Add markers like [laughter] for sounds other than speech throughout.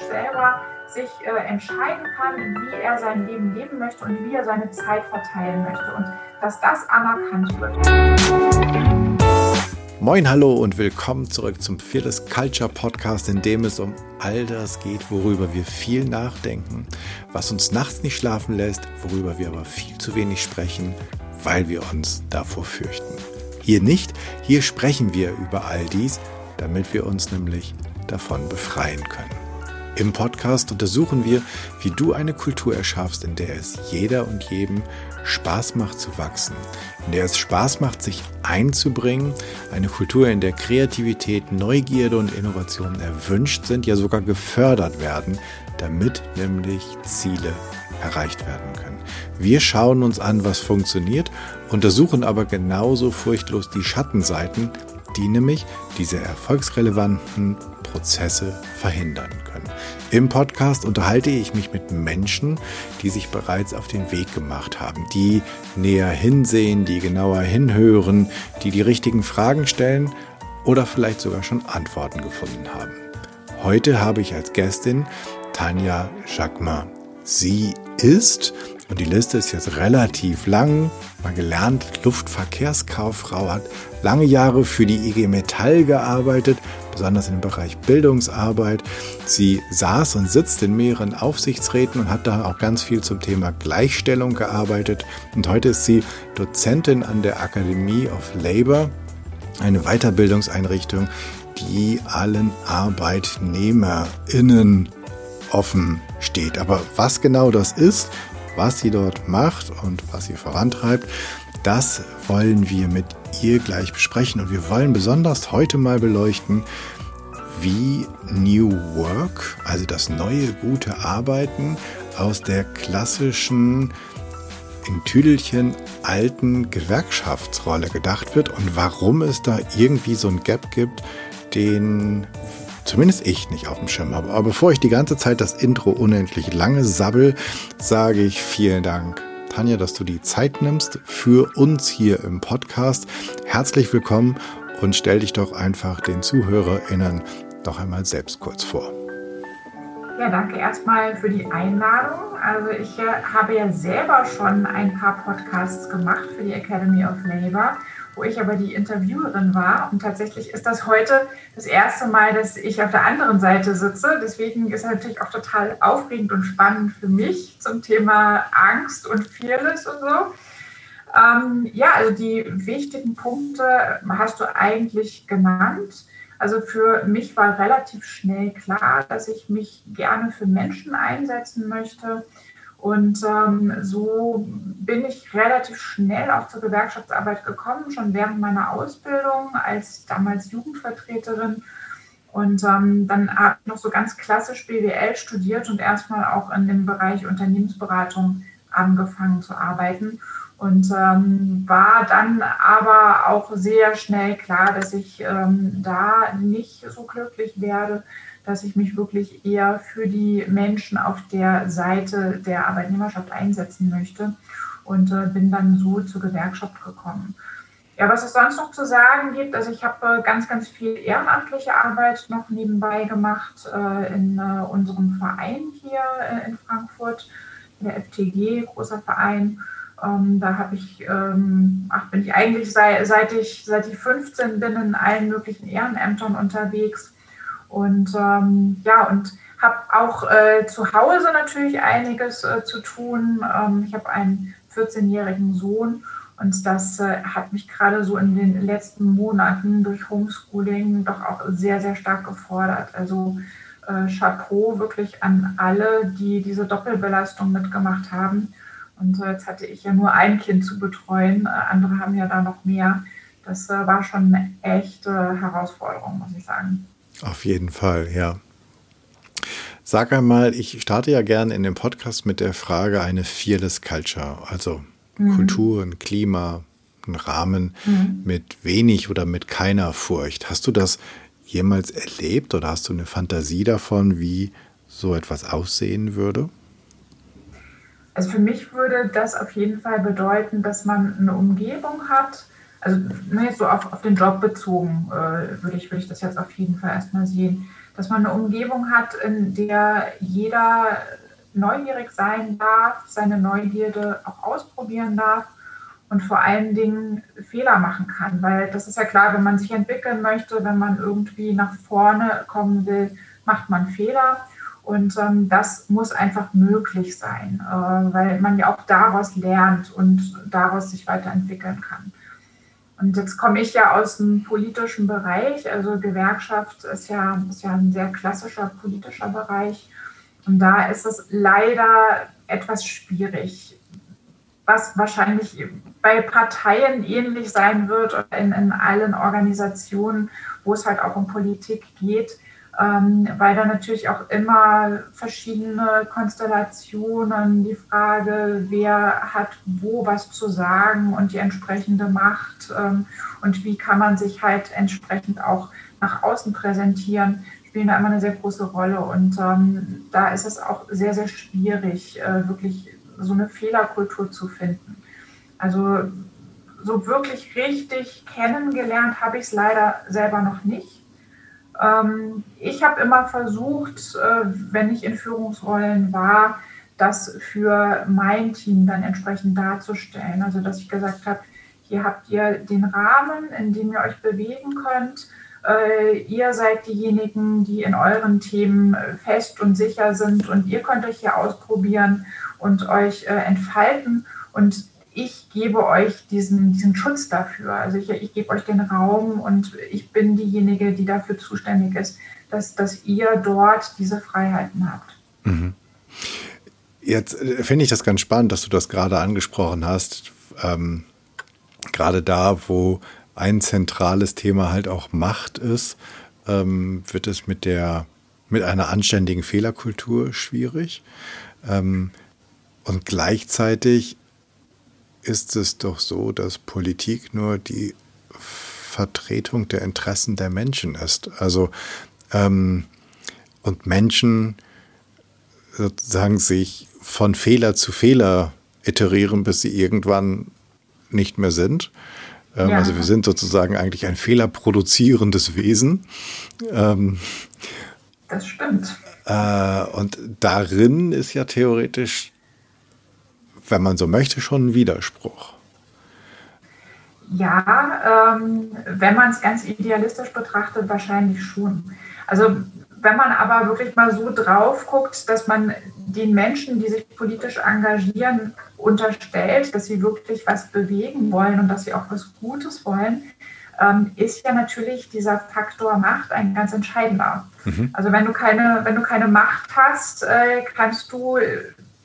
Mensch selber sich äh, entscheiden kann, wie er sein Leben leben möchte und wie er seine Zeit verteilen möchte und dass das anerkannt wird. Moin, hallo und willkommen zurück zum Fearless Culture Podcast, in dem es um all das geht, worüber wir viel nachdenken, was uns nachts nicht schlafen lässt, worüber wir aber viel zu wenig sprechen, weil wir uns davor fürchten. Hier nicht, hier sprechen wir über all dies, damit wir uns nämlich davon befreien können. Im Podcast untersuchen wir, wie du eine Kultur erschaffst, in der es jeder und jedem Spaß macht zu wachsen, in der es Spaß macht, sich einzubringen, eine Kultur, in der Kreativität, Neugierde und Innovation erwünscht sind, ja sogar gefördert werden, damit nämlich Ziele erreicht werden können. Wir schauen uns an, was funktioniert, untersuchen aber genauso furchtlos die Schattenseiten, die nämlich diese erfolgsrelevanten Prozesse verhindern können. Im Podcast unterhalte ich mich mit Menschen, die sich bereits auf den Weg gemacht haben, die näher hinsehen, die genauer hinhören, die die richtigen Fragen stellen oder vielleicht sogar schon Antworten gefunden haben. Heute habe ich als Gästin Tanja Jacquemin. Sie ist, und die Liste ist jetzt relativ lang, mal gelernt, Luftverkehrskauffrau, hat lange Jahre für die IG Metall gearbeitet, besonders im Bereich Bildungsarbeit. Sie saß und sitzt in mehreren Aufsichtsräten und hat da auch ganz viel zum Thema Gleichstellung gearbeitet. Und heute ist sie Dozentin an der Academy of Labor, eine Weiterbildungseinrichtung, die allen ArbeitnehmerInnen offen steht. Aber was genau das ist, was sie dort macht und was sie vorantreibt, das wollen wir mit ihr gleich besprechen. Und wir wollen besonders heute mal beleuchten, wie New Work, also das neue gute Arbeiten, aus der klassischen in Tüdelchen alten Gewerkschaftsrolle gedacht wird und warum es da irgendwie so ein Gap gibt, den zumindest ich nicht auf dem Schirm habe. Aber bevor ich die ganze Zeit das Intro unendlich lange sabbel, sage ich vielen Dank Tanja, dass du die Zeit nimmst für uns hier im Podcast. Herzlich willkommen und stell dich doch einfach den ZuhörerInnen noch einmal selbst kurz vor. Ja, danke erstmal für die Einladung. Also ich äh, habe ja selber schon ein paar Podcasts gemacht für die Academy of Labor wo ich aber die Interviewerin war. Und tatsächlich ist das heute das erste Mal, dass ich auf der anderen Seite sitze. Deswegen ist es natürlich auch total aufregend und spannend für mich zum Thema Angst und Fearless und so. Ähm, ja, also die wichtigen Punkte hast du eigentlich genannt. Also für mich war relativ schnell klar, dass ich mich gerne für Menschen einsetzen möchte und ähm, so bin ich relativ schnell auch zur Gewerkschaftsarbeit gekommen, schon während meiner Ausbildung als damals Jugendvertreterin. Und ähm, dann habe ich noch so ganz klassisch BWL studiert und erstmal auch in dem Bereich Unternehmensberatung angefangen zu arbeiten. Und ähm, war dann aber auch sehr schnell klar, dass ich ähm, da nicht so glücklich werde, dass ich mich wirklich eher für die Menschen auf der Seite der Arbeitnehmerschaft einsetzen möchte und äh, bin dann so zur Gewerkschaft gekommen. Ja, was es sonst noch zu sagen gibt, also ich habe äh, ganz, ganz viel ehrenamtliche Arbeit noch nebenbei gemacht äh, in äh, unserem Verein hier äh, in Frankfurt, der FTG, großer Verein. Ähm, da habe ich, ähm, ach, bin ich eigentlich seit, seit, ich, seit ich 15 bin in allen möglichen Ehrenämtern unterwegs und ähm, ja, und habe auch äh, zu Hause natürlich einiges äh, zu tun. Ähm, ich habe einen 14-jährigen Sohn und das äh, hat mich gerade so in den letzten Monaten durch Homeschooling doch auch sehr, sehr stark gefordert. Also äh, Chapeau wirklich an alle, die diese Doppelbelastung mitgemacht haben. Und äh, jetzt hatte ich ja nur ein Kind zu betreuen, äh, andere haben ja da noch mehr. Das war schon eine echte Herausforderung, muss ich sagen. Auf jeden Fall, ja. Sag einmal, ich starte ja gerne in dem Podcast mit der Frage eine Fearless Culture, also mhm. Kultur, ein Klima, ein Rahmen mhm. mit wenig oder mit keiner Furcht. Hast du das jemals erlebt oder hast du eine Fantasie davon, wie so etwas aussehen würde? Also für mich würde das auf jeden Fall bedeuten, dass man eine Umgebung hat, also ne, so auf, auf den Job bezogen, äh, würde ich, würd ich das jetzt auf jeden Fall erstmal sehen, dass man eine Umgebung hat, in der jeder neugierig sein darf, seine Neugierde auch ausprobieren darf und vor allen Dingen Fehler machen kann. Weil das ist ja klar, wenn man sich entwickeln möchte, wenn man irgendwie nach vorne kommen will, macht man Fehler. Und ähm, das muss einfach möglich sein, äh, weil man ja auch daraus lernt und daraus sich weiterentwickeln kann. Und jetzt komme ich ja aus dem politischen Bereich, also Gewerkschaft ist ja, ist ja ein sehr klassischer politischer Bereich. Und da ist es leider etwas schwierig, was wahrscheinlich bei Parteien ähnlich sein wird oder in, in allen Organisationen, wo es halt auch um Politik geht, ähm, weil da natürlich auch immer verschiedene Konstellationen, die Frage, wer hat wo was zu sagen und die entsprechende Macht ähm, und wie kann man sich halt entsprechend auch nach außen präsentieren, spielen da immer eine sehr große Rolle. Und ähm, da ist es auch sehr, sehr schwierig, äh, wirklich so eine Fehlerkultur zu finden. Also so wirklich richtig kennengelernt habe ich es leider selber noch nicht. Ähm, ich habe immer versucht, äh, wenn ich in Führungsrollen war, das für mein Team dann entsprechend darzustellen. Also dass ich gesagt habe, hier habt ihr den Rahmen, in dem ihr euch bewegen könnt. Äh, ihr seid diejenigen, die in euren Themen äh, fest und sicher sind und ihr könnt euch hier ausprobieren und euch entfalten. Und ich gebe euch diesen, diesen Schutz dafür. Also ich, ich gebe euch den Raum und ich bin diejenige, die dafür zuständig ist, dass, dass ihr dort diese Freiheiten habt. Mhm. Jetzt äh, finde ich das ganz spannend, dass du das gerade angesprochen hast. Ähm, gerade da, wo ein zentrales Thema halt auch Macht ist, ähm, wird es mit der mit einer anständigen Fehlerkultur schwierig. Ähm, und gleichzeitig ist es doch so, dass Politik nur die Vertretung der Interessen der Menschen ist. Also ähm, und Menschen sozusagen sich von Fehler zu Fehler iterieren, bis sie irgendwann nicht mehr sind. Ähm, ja. Also wir sind sozusagen eigentlich ein fehlerproduzierendes Wesen. Ähm, das stimmt. Äh, und darin ist ja theoretisch wenn man so möchte, schon ein Widerspruch. Ja, ähm, wenn man es ganz idealistisch betrachtet, wahrscheinlich schon. Also wenn man aber wirklich mal so drauf guckt, dass man den Menschen, die sich politisch engagieren, unterstellt, dass sie wirklich was bewegen wollen und dass sie auch was Gutes wollen, ähm, ist ja natürlich dieser Faktor Macht ein ganz entscheidender. Mhm. Also wenn du keine, wenn du keine Macht hast, äh, kannst du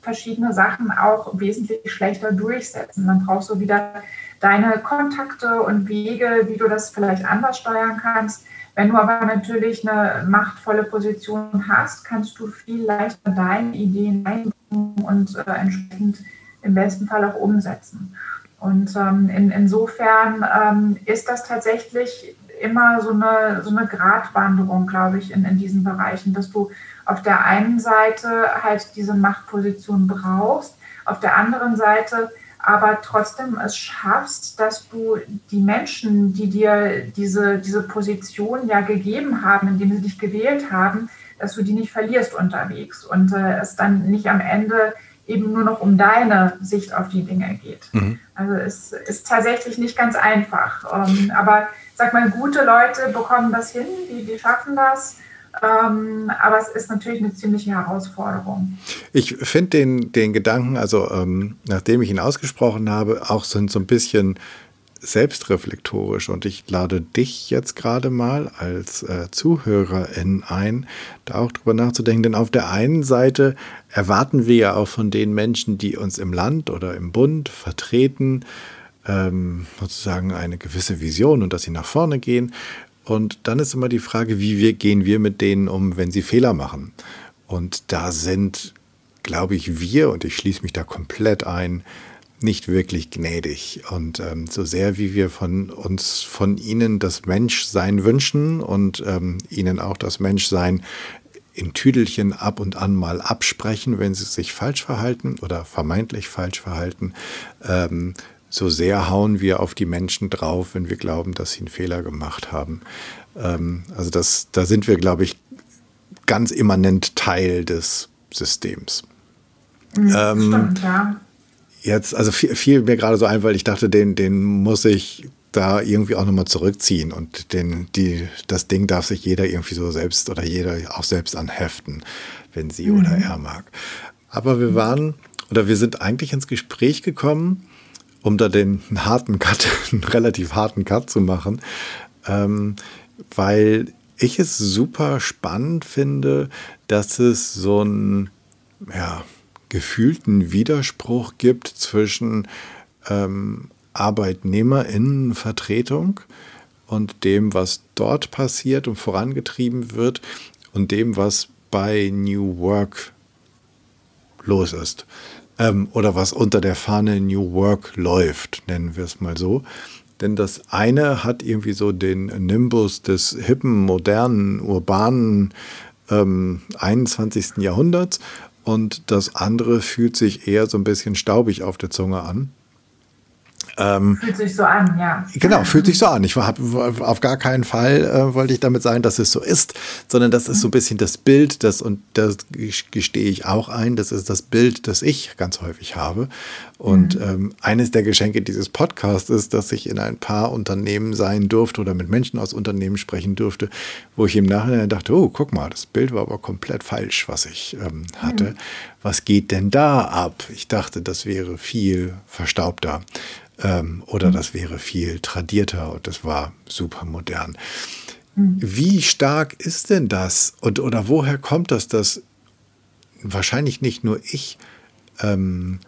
verschiedene Sachen auch wesentlich schlechter durchsetzen. Dann brauchst du wieder deine Kontakte und Wege, wie du das vielleicht anders steuern kannst. Wenn du aber natürlich eine machtvolle Position hast, kannst du viel leichter deine Ideen einbringen und äh, entsprechend im besten Fall auch umsetzen. Und ähm, in, insofern ähm, ist das tatsächlich immer so eine, so eine Gratwanderung, glaube ich, in, in diesen Bereichen, dass du auf der einen Seite halt diese Machtposition brauchst, auf der anderen Seite aber trotzdem es schaffst, dass du die Menschen, die dir diese, diese Position ja gegeben haben, indem sie dich gewählt haben, dass du die nicht verlierst unterwegs und äh, es dann nicht am Ende eben nur noch um deine Sicht auf die Dinge geht. Mhm. Also es ist tatsächlich nicht ganz einfach. Ähm, aber sag mal, gute Leute bekommen das hin, die, die schaffen das. Ähm, aber es ist natürlich eine ziemliche Herausforderung. Ich finde den, den Gedanken, also ähm, nachdem ich ihn ausgesprochen habe, auch so, so ein bisschen selbstreflektorisch und ich lade dich jetzt gerade mal als äh, Zuhörerin ein, da auch drüber nachzudenken, denn auf der einen Seite erwarten wir ja auch von den Menschen, die uns im Land oder im Bund vertreten, ähm, sozusagen eine gewisse Vision und dass sie nach vorne gehen. Und dann ist immer die Frage, wie wir, gehen wir mit denen um, wenn sie Fehler machen. Und da sind, glaube ich, wir, und ich schließe mich da komplett ein, nicht wirklich gnädig. Und ähm, so sehr wie wir von uns, von ihnen das Menschsein wünschen und ähm, ihnen auch das Menschsein in Tüdelchen ab und an mal absprechen, wenn sie sich falsch verhalten oder vermeintlich falsch verhalten, ähm, so sehr hauen wir auf die Menschen drauf, wenn wir glauben, dass sie einen Fehler gemacht haben. Ähm, also das, da sind wir, glaube ich, ganz immanent Teil des Systems. Mhm, ähm, stimmt, ja. Jetzt, also fiel, fiel mir gerade so ein, weil ich dachte, den, den muss ich da irgendwie auch nochmal zurückziehen und den, die, das Ding darf sich jeder irgendwie so selbst oder jeder auch selbst anheften, wenn sie mhm. oder er mag. Aber wir waren oder wir sind eigentlich ins Gespräch gekommen, um da den harten Cut, [laughs] einen relativ harten Cut zu machen, ähm, weil ich es super spannend finde, dass es so einen ja, gefühlten Widerspruch gibt zwischen ähm, Arbeitnehmerinnenvertretung und dem, was dort passiert und vorangetrieben wird und dem, was bei New Work los ist. Ähm, oder was unter der Fahne New Work läuft, nennen wir es mal so. Denn das eine hat irgendwie so den Nimbus des hippen, modernen, urbanen ähm, 21. Jahrhunderts und das andere fühlt sich eher so ein bisschen staubig auf der Zunge an. Ähm, fühlt sich so an, ja. Genau, fühlt sich so an. Ich war auf gar keinen Fall äh, wollte ich damit sagen, dass es so ist, sondern das ist so ein bisschen das Bild, das und das gestehe ich auch ein, das ist das Bild, das ich ganz häufig habe. Und mhm. ähm, eines der Geschenke dieses Podcasts ist, dass ich in ein paar Unternehmen sein durfte oder mit Menschen aus Unternehmen sprechen durfte, wo ich im Nachhinein dachte, oh, guck mal, das Bild war aber komplett falsch, was ich ähm, hatte. Mhm. Was geht denn da ab? Ich dachte, das wäre viel verstaubter. Ähm, oder mhm. das wäre viel tradierter und das war super modern. Mhm. Wie stark ist denn das und oder woher kommt das, dass wahrscheinlich nicht nur ich ähm,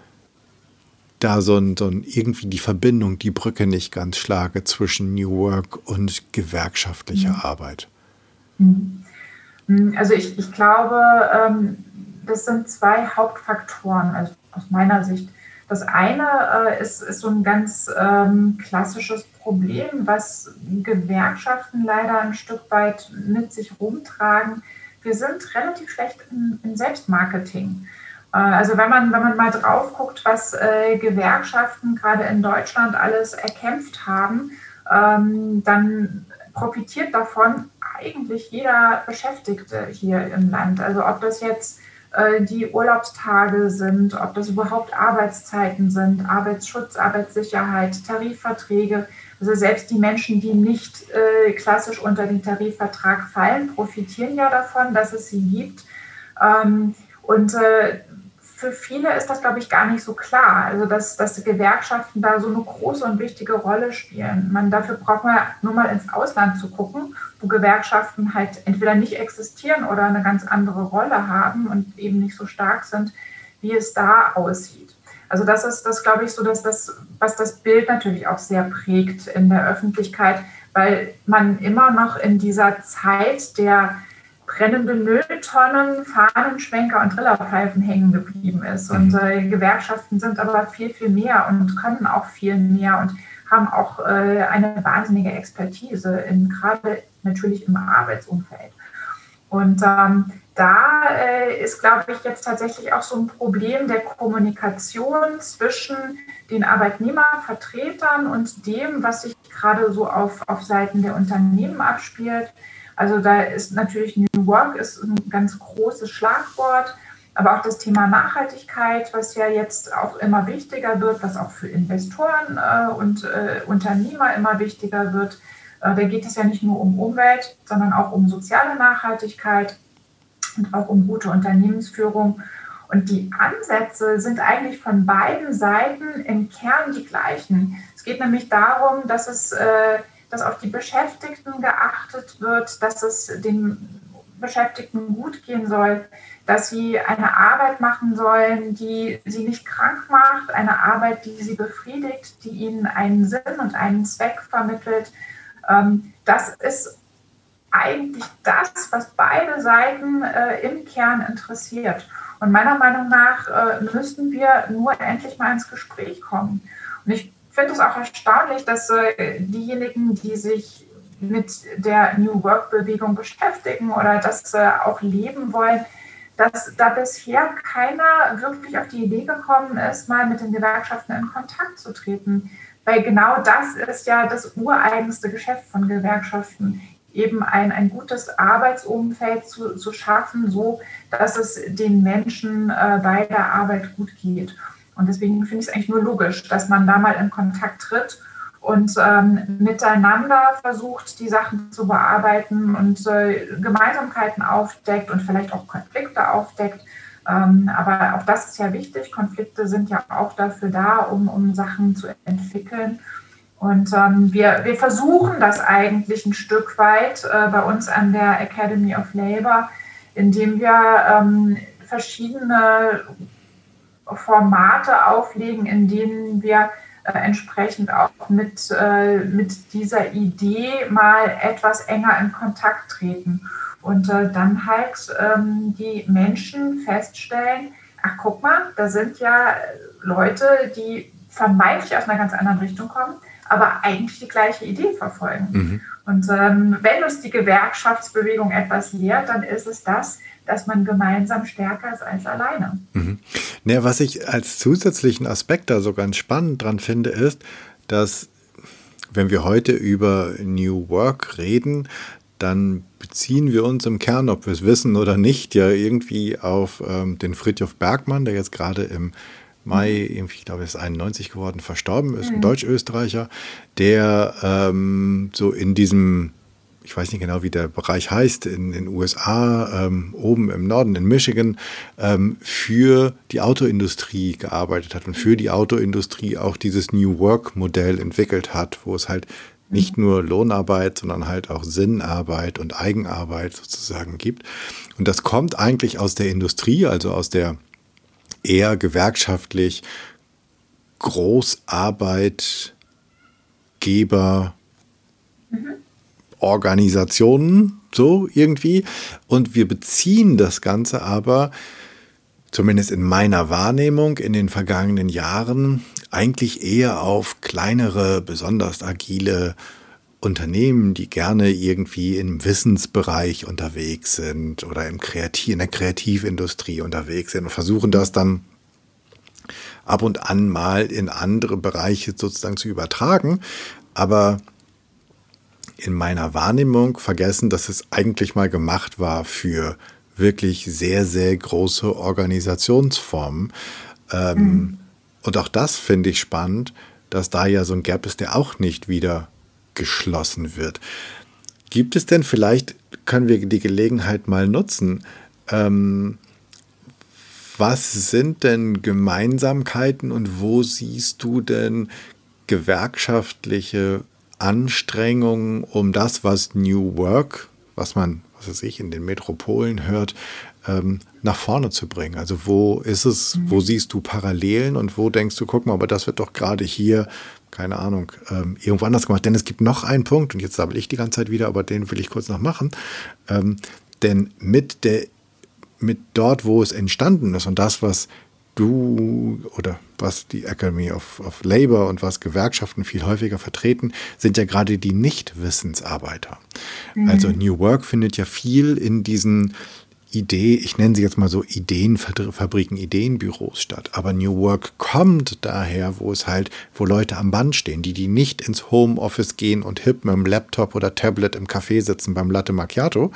da so ein, so ein irgendwie die Verbindung, die Brücke nicht ganz schlage zwischen New Work und gewerkschaftlicher mhm. Arbeit? Mhm. Also ich, ich glaube, ähm, das sind zwei Hauptfaktoren also aus meiner Sicht. Das eine äh, ist, ist, so ein ganz ähm, klassisches Problem, was Gewerkschaften leider ein Stück weit mit sich rumtragen. Wir sind relativ schlecht in Selbstmarketing. Äh, also wenn man, wenn man mal drauf guckt, was äh, Gewerkschaften gerade in Deutschland alles erkämpft haben, ähm, dann profitiert davon eigentlich jeder Beschäftigte hier im Land. Also ob das jetzt die Urlaubstage sind, ob das überhaupt Arbeitszeiten sind, Arbeitsschutz, Arbeitssicherheit, Tarifverträge. Also selbst die Menschen, die nicht äh, klassisch unter den Tarifvertrag fallen, profitieren ja davon, dass es sie gibt. Ähm, und äh, für viele ist das, glaube ich, gar nicht so klar. Also, dass, dass Gewerkschaften da so eine große und wichtige Rolle spielen. Man, dafür braucht man nur mal ins Ausland zu gucken, wo Gewerkschaften halt entweder nicht existieren oder eine ganz andere Rolle haben und eben nicht so stark sind, wie es da aussieht. Also das ist das, glaube ich, so, dass das, was das Bild natürlich auch sehr prägt in der Öffentlichkeit, weil man immer noch in dieser Zeit der brennende Mülltonnen, Fahnenschwenker und Trillerpfeifen hängen geblieben ist. Und mhm. äh, Gewerkschaften sind aber viel, viel mehr und können auch viel mehr und haben auch äh, eine wahnsinnige Expertise, in, gerade natürlich im Arbeitsumfeld. Und ähm, da äh, ist, glaube ich, jetzt tatsächlich auch so ein Problem der Kommunikation zwischen den Arbeitnehmervertretern und dem, was sich gerade so auf, auf Seiten der Unternehmen abspielt. Also da ist natürlich New Work ist ein ganz großes Schlagwort, aber auch das Thema Nachhaltigkeit, was ja jetzt auch immer wichtiger wird, was auch für Investoren äh, und äh, Unternehmer immer wichtiger wird. Äh, da geht es ja nicht nur um Umwelt, sondern auch um soziale Nachhaltigkeit und auch um gute Unternehmensführung. Und die Ansätze sind eigentlich von beiden Seiten im Kern die gleichen. Es geht nämlich darum, dass es äh, dass auf die Beschäftigten geachtet wird, dass es den Beschäftigten gut gehen soll, dass sie eine Arbeit machen sollen, die sie nicht krank macht, eine Arbeit, die sie befriedigt, die ihnen einen Sinn und einen Zweck vermittelt. Ähm, das ist eigentlich das, was beide Seiten äh, im Kern interessiert. Und meiner Meinung nach äh, müssten wir nur endlich mal ins Gespräch kommen. Und ich finde es auch erstaunlich, dass äh, diejenigen, die sich mit der New Work-Bewegung beschäftigen oder das äh, auch leben wollen, dass da bisher keiner wirklich auf die Idee gekommen ist, mal mit den Gewerkschaften in Kontakt zu treten. Weil genau das ist ja das ureigenste Geschäft von Gewerkschaften, eben ein, ein gutes Arbeitsumfeld zu, zu schaffen, so dass es den Menschen äh, bei der Arbeit gut geht. Und deswegen finde ich es eigentlich nur logisch, dass man da mal in Kontakt tritt und ähm, miteinander versucht, die Sachen zu bearbeiten und äh, Gemeinsamkeiten aufdeckt und vielleicht auch Konflikte aufdeckt. Ähm, aber auch das ist ja wichtig. Konflikte sind ja auch dafür da, um, um Sachen zu entwickeln. Und ähm, wir, wir versuchen das eigentlich ein Stück weit äh, bei uns an der Academy of Labor, indem wir ähm, verschiedene Formate auflegen, in denen wir äh, entsprechend auch mit, äh, mit dieser Idee mal etwas enger in Kontakt treten. Und äh, dann halt ähm, die Menschen feststellen, ach guck mal, da sind ja Leute, die vermeintlich aus einer ganz anderen Richtung kommen, aber eigentlich die gleiche Idee verfolgen. Mhm. Und ähm, wenn uns die Gewerkschaftsbewegung etwas lehrt, dann ist es das, dass man gemeinsam stärker ist als alleine. Mhm. Ja, was ich als zusätzlichen Aspekt da so ganz spannend dran finde, ist, dass wenn wir heute über New Work reden, dann beziehen wir uns im Kern, ob wir es wissen oder nicht, ja irgendwie auf ähm, den Friedhof Bergmann, der jetzt gerade im Mai, irgendwie, ich glaube, er ist 91 geworden, verstorben ist, ein mhm. Deutsch-Österreicher, der ähm, so in diesem, ich weiß nicht genau, wie der Bereich heißt, in den USA, ähm, oben im Norden, in Michigan, ähm, für die Autoindustrie gearbeitet hat und für die Autoindustrie auch dieses New Work-Modell entwickelt hat, wo es halt nicht nur Lohnarbeit, sondern halt auch Sinnarbeit und Eigenarbeit sozusagen gibt. Und das kommt eigentlich aus der Industrie, also aus der eher gewerkschaftlich Großarbeitgeber mhm. Organisationen, so irgendwie. Und wir beziehen das Ganze aber, zumindest in meiner Wahrnehmung, in den vergangenen Jahren eigentlich eher auf kleinere, besonders agile Unternehmen, die gerne irgendwie im Wissensbereich unterwegs sind oder im Kreativ, in der Kreativindustrie unterwegs sind und versuchen das dann ab und an mal in andere Bereiche sozusagen zu übertragen. Aber in meiner Wahrnehmung vergessen, dass es eigentlich mal gemacht war für wirklich sehr, sehr große Organisationsformen. Ähm, mhm. Und auch das finde ich spannend, dass da ja so ein Gap ist, der auch nicht wieder geschlossen wird. Gibt es denn vielleicht, können wir die Gelegenheit mal nutzen, ähm, was sind denn Gemeinsamkeiten und wo siehst du denn gewerkschaftliche Anstrengungen, um das, was New Work, was man, was weiß ich, in den Metropolen hört, ähm, nach vorne zu bringen? Also wo ist es, mhm. wo siehst du Parallelen und wo denkst du, guck mal, aber das wird doch gerade hier keine Ahnung, ähm, irgendwo anders gemacht. Denn es gibt noch einen Punkt, und jetzt sabbel ich die ganze Zeit wieder, aber den will ich kurz noch machen. Ähm, denn mit der, mit dort, wo es entstanden ist und das, was du oder was die Academy of, of Labor und was Gewerkschaften viel häufiger vertreten, sind ja gerade die Nicht-Wissensarbeiter. Mhm. Also New Work findet ja viel in diesen Idee, ich nenne sie jetzt mal so Ideenfabriken, Ideenbüros statt. Aber New Work kommt daher, wo es halt, wo Leute am Band stehen, die, die nicht ins Homeoffice gehen und hip mit dem Laptop oder Tablet im Café sitzen beim Latte Macchiato,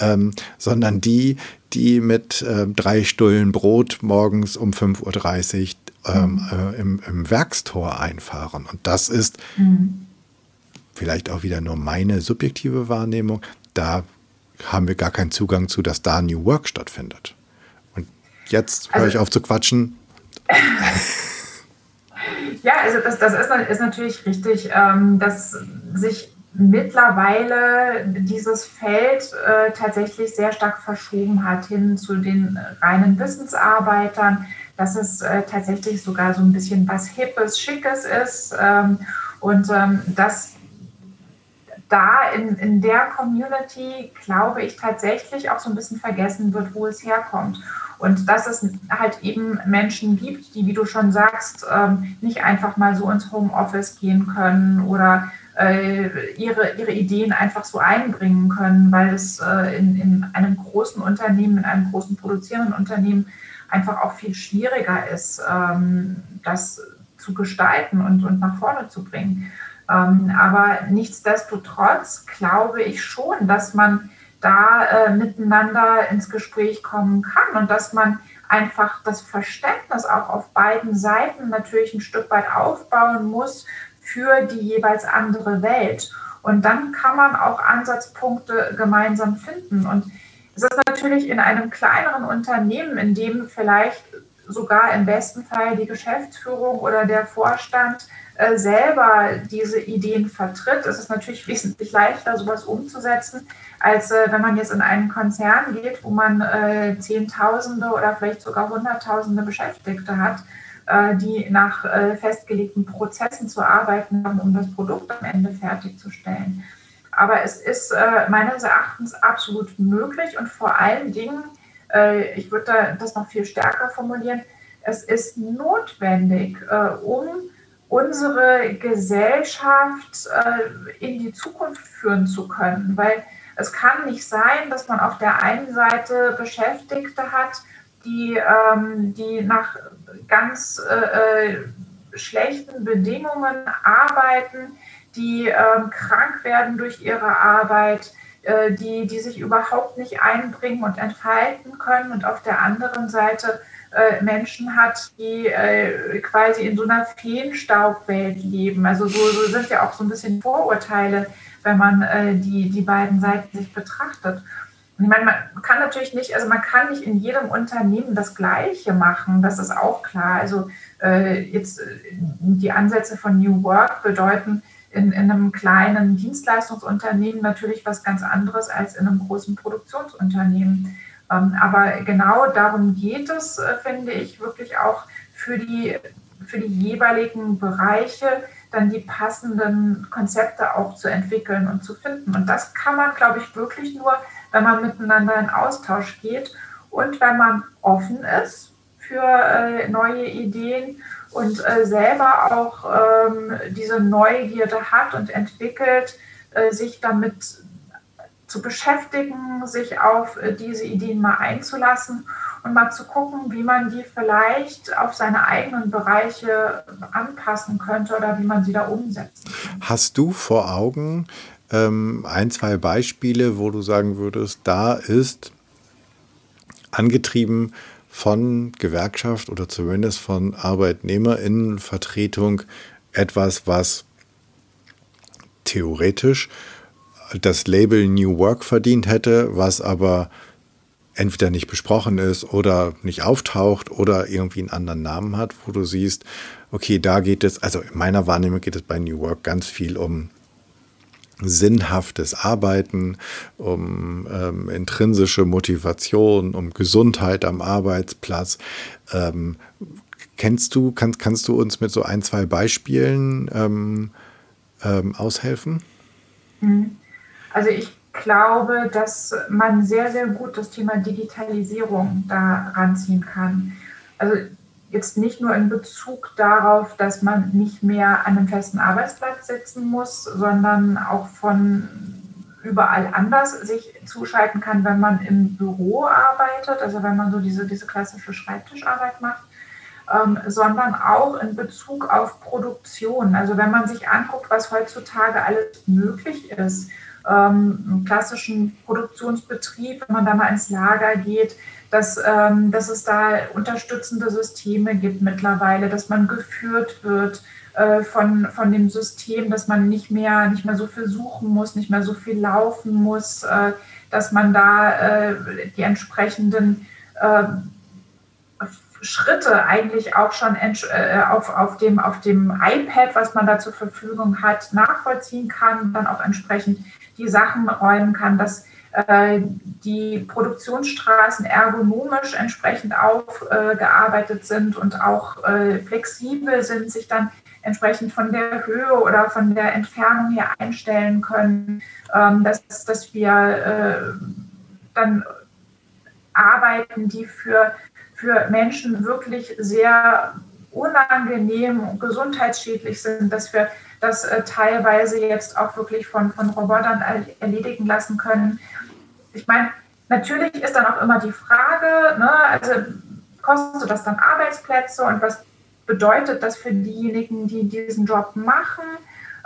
ähm, sondern die, die mit äh, drei Stullen Brot morgens um 5.30 Uhr ähm, äh, im, im, Werkstor einfahren. Und das ist mhm. vielleicht auch wieder nur meine subjektive Wahrnehmung. Da haben wir gar keinen Zugang zu, dass da New Work stattfindet. Und jetzt höre also, ich auf zu quatschen. [laughs] ja, also das, das ist, ist natürlich richtig, ähm, dass sich mittlerweile dieses Feld äh, tatsächlich sehr stark verschoben hat hin zu den reinen Wissensarbeitern, dass es äh, tatsächlich sogar so ein bisschen was Hippes, Schickes ist ähm, und ähm, das da in, in der Community, glaube ich, tatsächlich auch so ein bisschen vergessen wird, wo es herkommt. Und dass es halt eben Menschen gibt, die, wie du schon sagst, ähm, nicht einfach mal so ins Homeoffice gehen können oder äh, ihre, ihre Ideen einfach so einbringen können, weil es äh, in, in einem großen Unternehmen, in einem großen produzierenden Unternehmen einfach auch viel schwieriger ist, ähm, das zu gestalten und, und nach vorne zu bringen. Ähm, aber nichtsdestotrotz glaube ich schon, dass man da äh, miteinander ins Gespräch kommen kann und dass man einfach das Verständnis auch auf beiden Seiten natürlich ein Stück weit aufbauen muss für die jeweils andere Welt. Und dann kann man auch Ansatzpunkte gemeinsam finden. Und es ist natürlich in einem kleineren Unternehmen, in dem vielleicht sogar im besten Fall die Geschäftsführung oder der Vorstand äh, selber diese Ideen vertritt, ist es natürlich [laughs] wesentlich leichter, sowas umzusetzen, als äh, wenn man jetzt in einen Konzern geht, wo man äh, Zehntausende oder vielleicht sogar Hunderttausende Beschäftigte hat, die nach festgelegten Prozessen zu arbeiten haben, um das Produkt am Ende fertigzustellen. Aber es ist äh, meines Erachtens absolut möglich und vor allen Dingen, ich würde das noch viel stärker formulieren, es ist notwendig, um unsere Gesellschaft in die Zukunft führen zu können. Weil es kann nicht sein, dass man auf der einen Seite Beschäftigte hat, die, ähm, die nach ganz äh, äh, schlechten Bedingungen arbeiten, die ähm, krank werden durch ihre Arbeit, äh, die, die sich überhaupt nicht einbringen und entfalten können und auf der anderen Seite äh, Menschen hat, die äh, quasi in so einer Feenstaubwelt leben. Also so, so, sind ja auch so ein bisschen Vorurteile, wenn man äh, die, die beiden Seiten sich betrachtet. Ich meine, man kann natürlich nicht, also man kann nicht in jedem Unternehmen das Gleiche machen, das ist auch klar. Also äh, jetzt äh, die Ansätze von New Work bedeuten in, in einem kleinen Dienstleistungsunternehmen natürlich was ganz anderes als in einem großen Produktionsunternehmen. Ähm, aber genau darum geht es, äh, finde ich, wirklich auch für die, für die jeweiligen Bereiche dann die passenden Konzepte auch zu entwickeln und zu finden. Und das kann man, glaube ich, wirklich nur wenn man miteinander in Austausch geht und wenn man offen ist für äh, neue Ideen und äh, selber auch ähm, diese Neugierde hat und entwickelt, äh, sich damit zu beschäftigen, sich auf äh, diese Ideen mal einzulassen und mal zu gucken, wie man die vielleicht auf seine eigenen Bereiche anpassen könnte oder wie man sie da umsetzen kann. Hast du vor Augen, ähm, ein, zwei Beispiele, wo du sagen würdest, da ist angetrieben von Gewerkschaft oder zumindest von Arbeitnehmerinnenvertretung etwas, was theoretisch das Label New Work verdient hätte, was aber entweder nicht besprochen ist oder nicht auftaucht oder irgendwie einen anderen Namen hat, wo du siehst, okay, da geht es, also in meiner Wahrnehmung geht es bei New Work ganz viel um sinnhaftes Arbeiten, um ähm, intrinsische Motivation, um Gesundheit am Arbeitsplatz. Ähm, kennst du, kann, kannst du uns mit so ein, zwei Beispielen ähm, ähm aushelfen? Mhm. Also ich glaube, dass man sehr, sehr gut das Thema Digitalisierung da ranziehen kann. Also jetzt nicht nur in Bezug darauf, dass man nicht mehr an einem festen Arbeitsplatz sitzen muss, sondern auch von überall anders sich zuschalten kann, wenn man im Büro arbeitet, also wenn man so diese, diese klassische Schreibtischarbeit macht, ähm, sondern auch in Bezug auf Produktion. Also wenn man sich anguckt, was heutzutage alles möglich ist, ähm, im klassischen Produktionsbetrieb, wenn man da mal ins Lager geht, dass, ähm, dass es da unterstützende Systeme gibt mittlerweile, dass man geführt wird äh, von, von dem System, dass man nicht mehr, nicht mehr so viel suchen muss, nicht mehr so viel laufen muss, äh, dass man da äh, die entsprechenden äh, Schritte eigentlich auch schon äh, auf, auf, dem, auf dem iPad, was man da zur Verfügung hat, nachvollziehen kann, dann auch entsprechend die Sachen räumen kann, dass die Produktionsstraßen ergonomisch entsprechend aufgearbeitet sind und auch äh, flexibel sind, sich dann entsprechend von der Höhe oder von der Entfernung her einstellen können, ähm, dass, dass wir äh, dann arbeiten, die für, für Menschen wirklich sehr unangenehm und gesundheitsschädlich sind, dass wir das teilweise jetzt auch wirklich von, von Robotern erledigen lassen können, ich meine, natürlich ist dann auch immer die Frage, ne, also kostet das dann Arbeitsplätze und was bedeutet das für diejenigen, die diesen Job machen?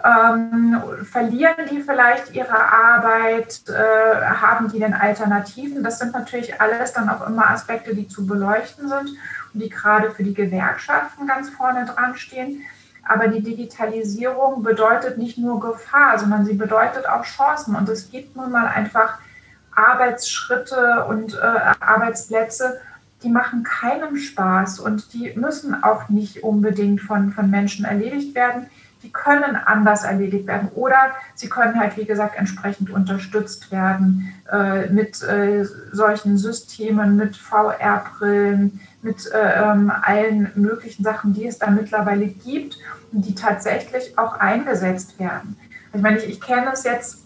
Ähm, verlieren die vielleicht ihre Arbeit? Äh, haben die denn Alternativen? Das sind natürlich alles dann auch immer Aspekte, die zu beleuchten sind und die gerade für die Gewerkschaften ganz vorne dran stehen. Aber die Digitalisierung bedeutet nicht nur Gefahr, sondern sie bedeutet auch Chancen. Und es gibt nun mal einfach Arbeitsschritte und äh, Arbeitsplätze, die machen keinem Spaß und die müssen auch nicht unbedingt von, von Menschen erledigt werden. Die können anders erledigt werden oder sie können halt, wie gesagt, entsprechend unterstützt werden äh, mit äh, solchen Systemen, mit VR-Brillen, mit äh, ähm, allen möglichen Sachen, die es da mittlerweile gibt und die tatsächlich auch eingesetzt werden. Ich meine, ich, ich kenne es jetzt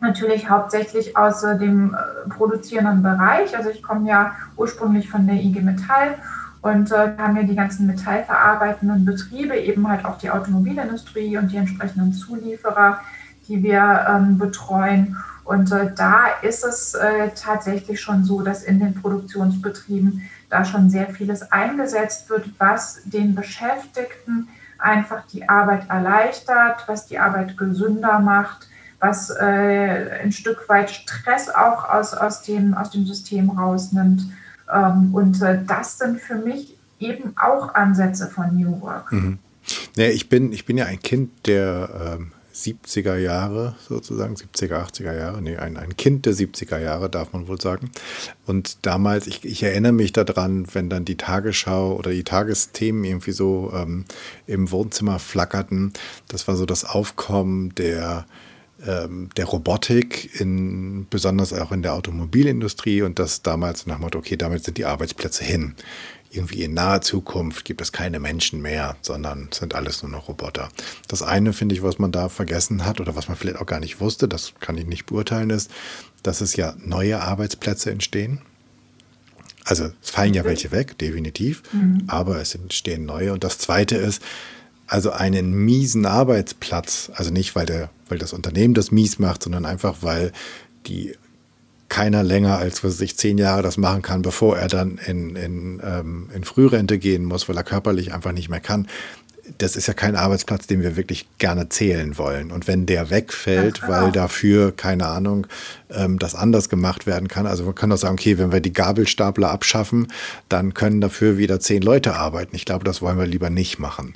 natürlich hauptsächlich aus dem äh, produzierenden Bereich. Also ich komme ja ursprünglich von der IG Metall und äh, haben ja die ganzen metallverarbeitenden Betriebe, eben halt auch die Automobilindustrie und die entsprechenden Zulieferer, die wir ähm, betreuen. Und äh, da ist es äh, tatsächlich schon so, dass in den Produktionsbetrieben da schon sehr vieles eingesetzt wird, was den Beschäftigten einfach die Arbeit erleichtert, was die Arbeit gesünder macht, was äh, ein Stück weit Stress auch aus, aus, dem, aus dem System rausnimmt. Ähm, und äh, das sind für mich eben auch Ansätze von New Work. Mhm. Ja, ich, bin, ich bin ja ein Kind der ähm, 70er Jahre sozusagen, 70er, 80er Jahre, nee, ein, ein Kind der 70er Jahre, darf man wohl sagen. Und damals, ich, ich erinnere mich daran, wenn dann die Tagesschau oder die Tagesthemen irgendwie so ähm, im Wohnzimmer flackerten, das war so das Aufkommen der der Robotik, in, besonders auch in der Automobilindustrie und das damals nach dem Motto, okay, damit sind die Arbeitsplätze hin. Irgendwie in naher Zukunft gibt es keine Menschen mehr, sondern sind alles nur noch Roboter. Das eine, finde ich, was man da vergessen hat oder was man vielleicht auch gar nicht wusste, das kann ich nicht beurteilen, ist, dass es ja neue Arbeitsplätze entstehen. Also es fallen ja welche weg, definitiv, mhm. aber es entstehen neue. Und das Zweite ist, also einen miesen Arbeitsplatz, also nicht, weil, der, weil das Unternehmen das mies macht, sondern einfach, weil die keiner länger als was ich zehn Jahre das machen kann, bevor er dann in, in, ähm, in Frührente gehen muss, weil er körperlich einfach nicht mehr kann das ist ja kein Arbeitsplatz, den wir wirklich gerne zählen wollen. Und wenn der wegfällt, genau. weil dafür, keine Ahnung, ähm, das anders gemacht werden kann, also man kann doch sagen, okay, wenn wir die Gabelstapler abschaffen, dann können dafür wieder zehn Leute arbeiten. Ich glaube, das wollen wir lieber nicht machen.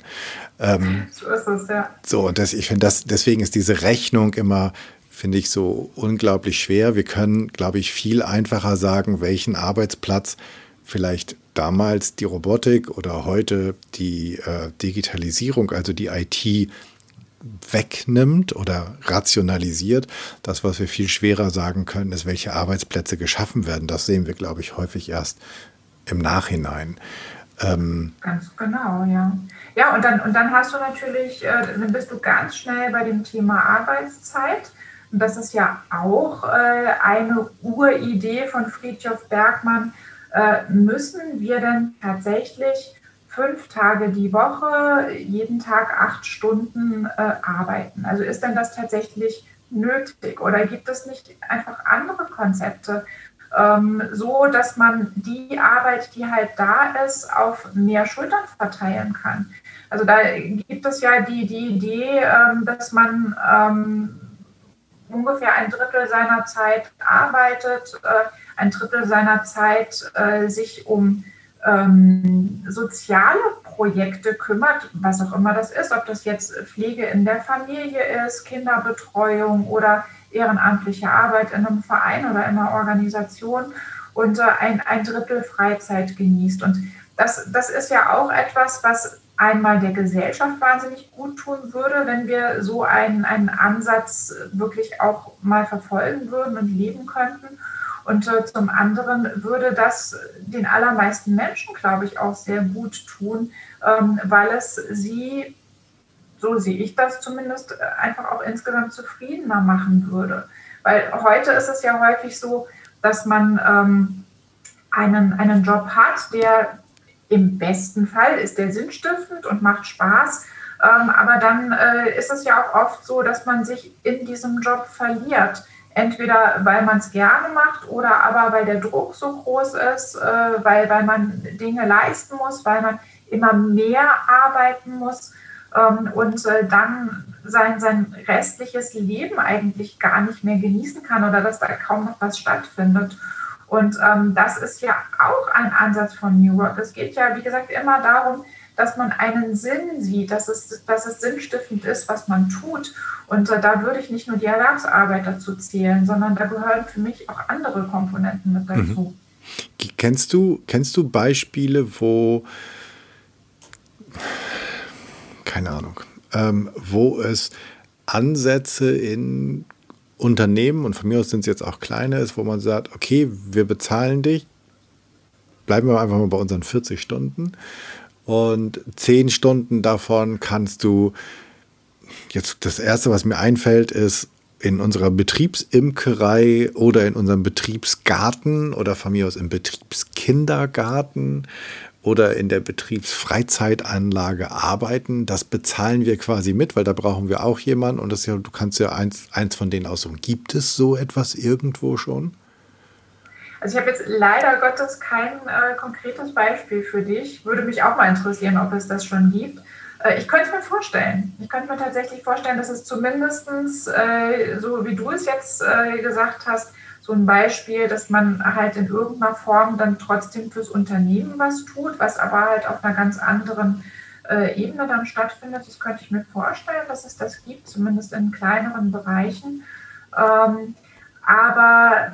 Ähm, so ist es, ja. So, und das, ich finde, das, deswegen ist diese Rechnung immer, finde ich, so unglaublich schwer. Wir können, glaube ich, viel einfacher sagen, welchen Arbeitsplatz vielleicht damals die Robotik oder heute die äh, Digitalisierung, also die IT wegnimmt oder rationalisiert. Das, was wir viel schwerer sagen können, ist, welche Arbeitsplätze geschaffen werden. Das sehen wir, glaube ich, häufig erst im Nachhinein. Ähm ganz genau, ja. Ja, und dann, und dann hast du natürlich, äh, dann bist du ganz schnell bei dem Thema Arbeitszeit. Und das ist ja auch äh, eine Uridee von Friedhof Bergmann, äh, müssen wir denn tatsächlich fünf Tage die Woche, jeden Tag acht Stunden äh, arbeiten? Also ist denn das tatsächlich nötig oder gibt es nicht einfach andere Konzepte, so dass man die Arbeit, die halt da ist, auf mehr Schultern verteilen kann? Also da gibt es ja die, die Idee, ähm, dass man ähm, ungefähr ein Drittel seiner Zeit arbeitet, äh, ein Drittel seiner Zeit äh, sich um ähm, soziale Projekte kümmert, was auch immer das ist, ob das jetzt Pflege in der Familie ist, Kinderbetreuung oder ehrenamtliche Arbeit in einem Verein oder in einer Organisation und äh, ein, ein Drittel Freizeit genießt. Und das, das ist ja auch etwas, was einmal der Gesellschaft wahnsinnig gut tun würde, wenn wir so einen, einen Ansatz wirklich auch mal verfolgen würden und leben könnten. Und äh, zum anderen würde das den allermeisten Menschen, glaube ich, auch sehr gut tun, ähm, weil es sie, so sehe ich das zumindest, einfach auch insgesamt zufriedener machen würde. Weil heute ist es ja häufig so, dass man ähm, einen, einen Job hat, der im besten Fall ist der sinnstiftend und macht Spaß. Ähm, aber dann äh, ist es ja auch oft so, dass man sich in diesem Job verliert Entweder weil man es gerne macht oder aber weil der Druck so groß ist, äh, weil, weil man Dinge leisten muss, weil man immer mehr arbeiten muss. ähm, und äh, dann sein, sein restliches Leben eigentlich gar nicht mehr genießen kann oder dass da kaum noch was stattfindet. Und ähm, das ist ja auch ein Ansatz von New Work. Es geht ja, wie gesagt, immer darum, dass man einen Sinn sieht, dass es, dass es sinnstiftend ist, was man tut. Und äh, da würde ich nicht nur die Erwerbsarbeit dazu zählen, sondern da gehören für mich auch andere Komponenten mit dazu. Mhm. Kennst du, kennst du Beispiele, wo, keine Ahnung, ähm, wo es Ansätze in Unternehmen, und von mir aus sind es jetzt auch kleine, ist, wo man sagt, okay, wir bezahlen dich, bleiben wir einfach mal bei unseren 40 Stunden und 10 Stunden davon kannst du, jetzt das Erste, was mir einfällt, ist, in unserer Betriebsimkerei oder in unserem Betriebsgarten oder von mir aus im Betriebskindergarten oder in der Betriebsfreizeitanlage arbeiten. Das bezahlen wir quasi mit, weil da brauchen wir auch jemanden. Und das ja, du kannst ja eins, eins von denen aussuchen. Gibt es so etwas irgendwo schon? Also ich habe jetzt leider Gottes kein äh, konkretes Beispiel für dich. Würde mich auch mal interessieren, ob es das schon gibt. Äh, ich könnte mir vorstellen. Ich könnte mir tatsächlich vorstellen, dass es zumindest, äh, so wie du es jetzt äh, gesagt hast, so ein Beispiel, dass man halt in irgendeiner Form dann trotzdem fürs Unternehmen was tut, was aber halt auf einer ganz anderen äh, Ebene dann stattfindet. Das könnte ich mir vorstellen, dass es das gibt, zumindest in kleineren Bereichen. Ähm, aber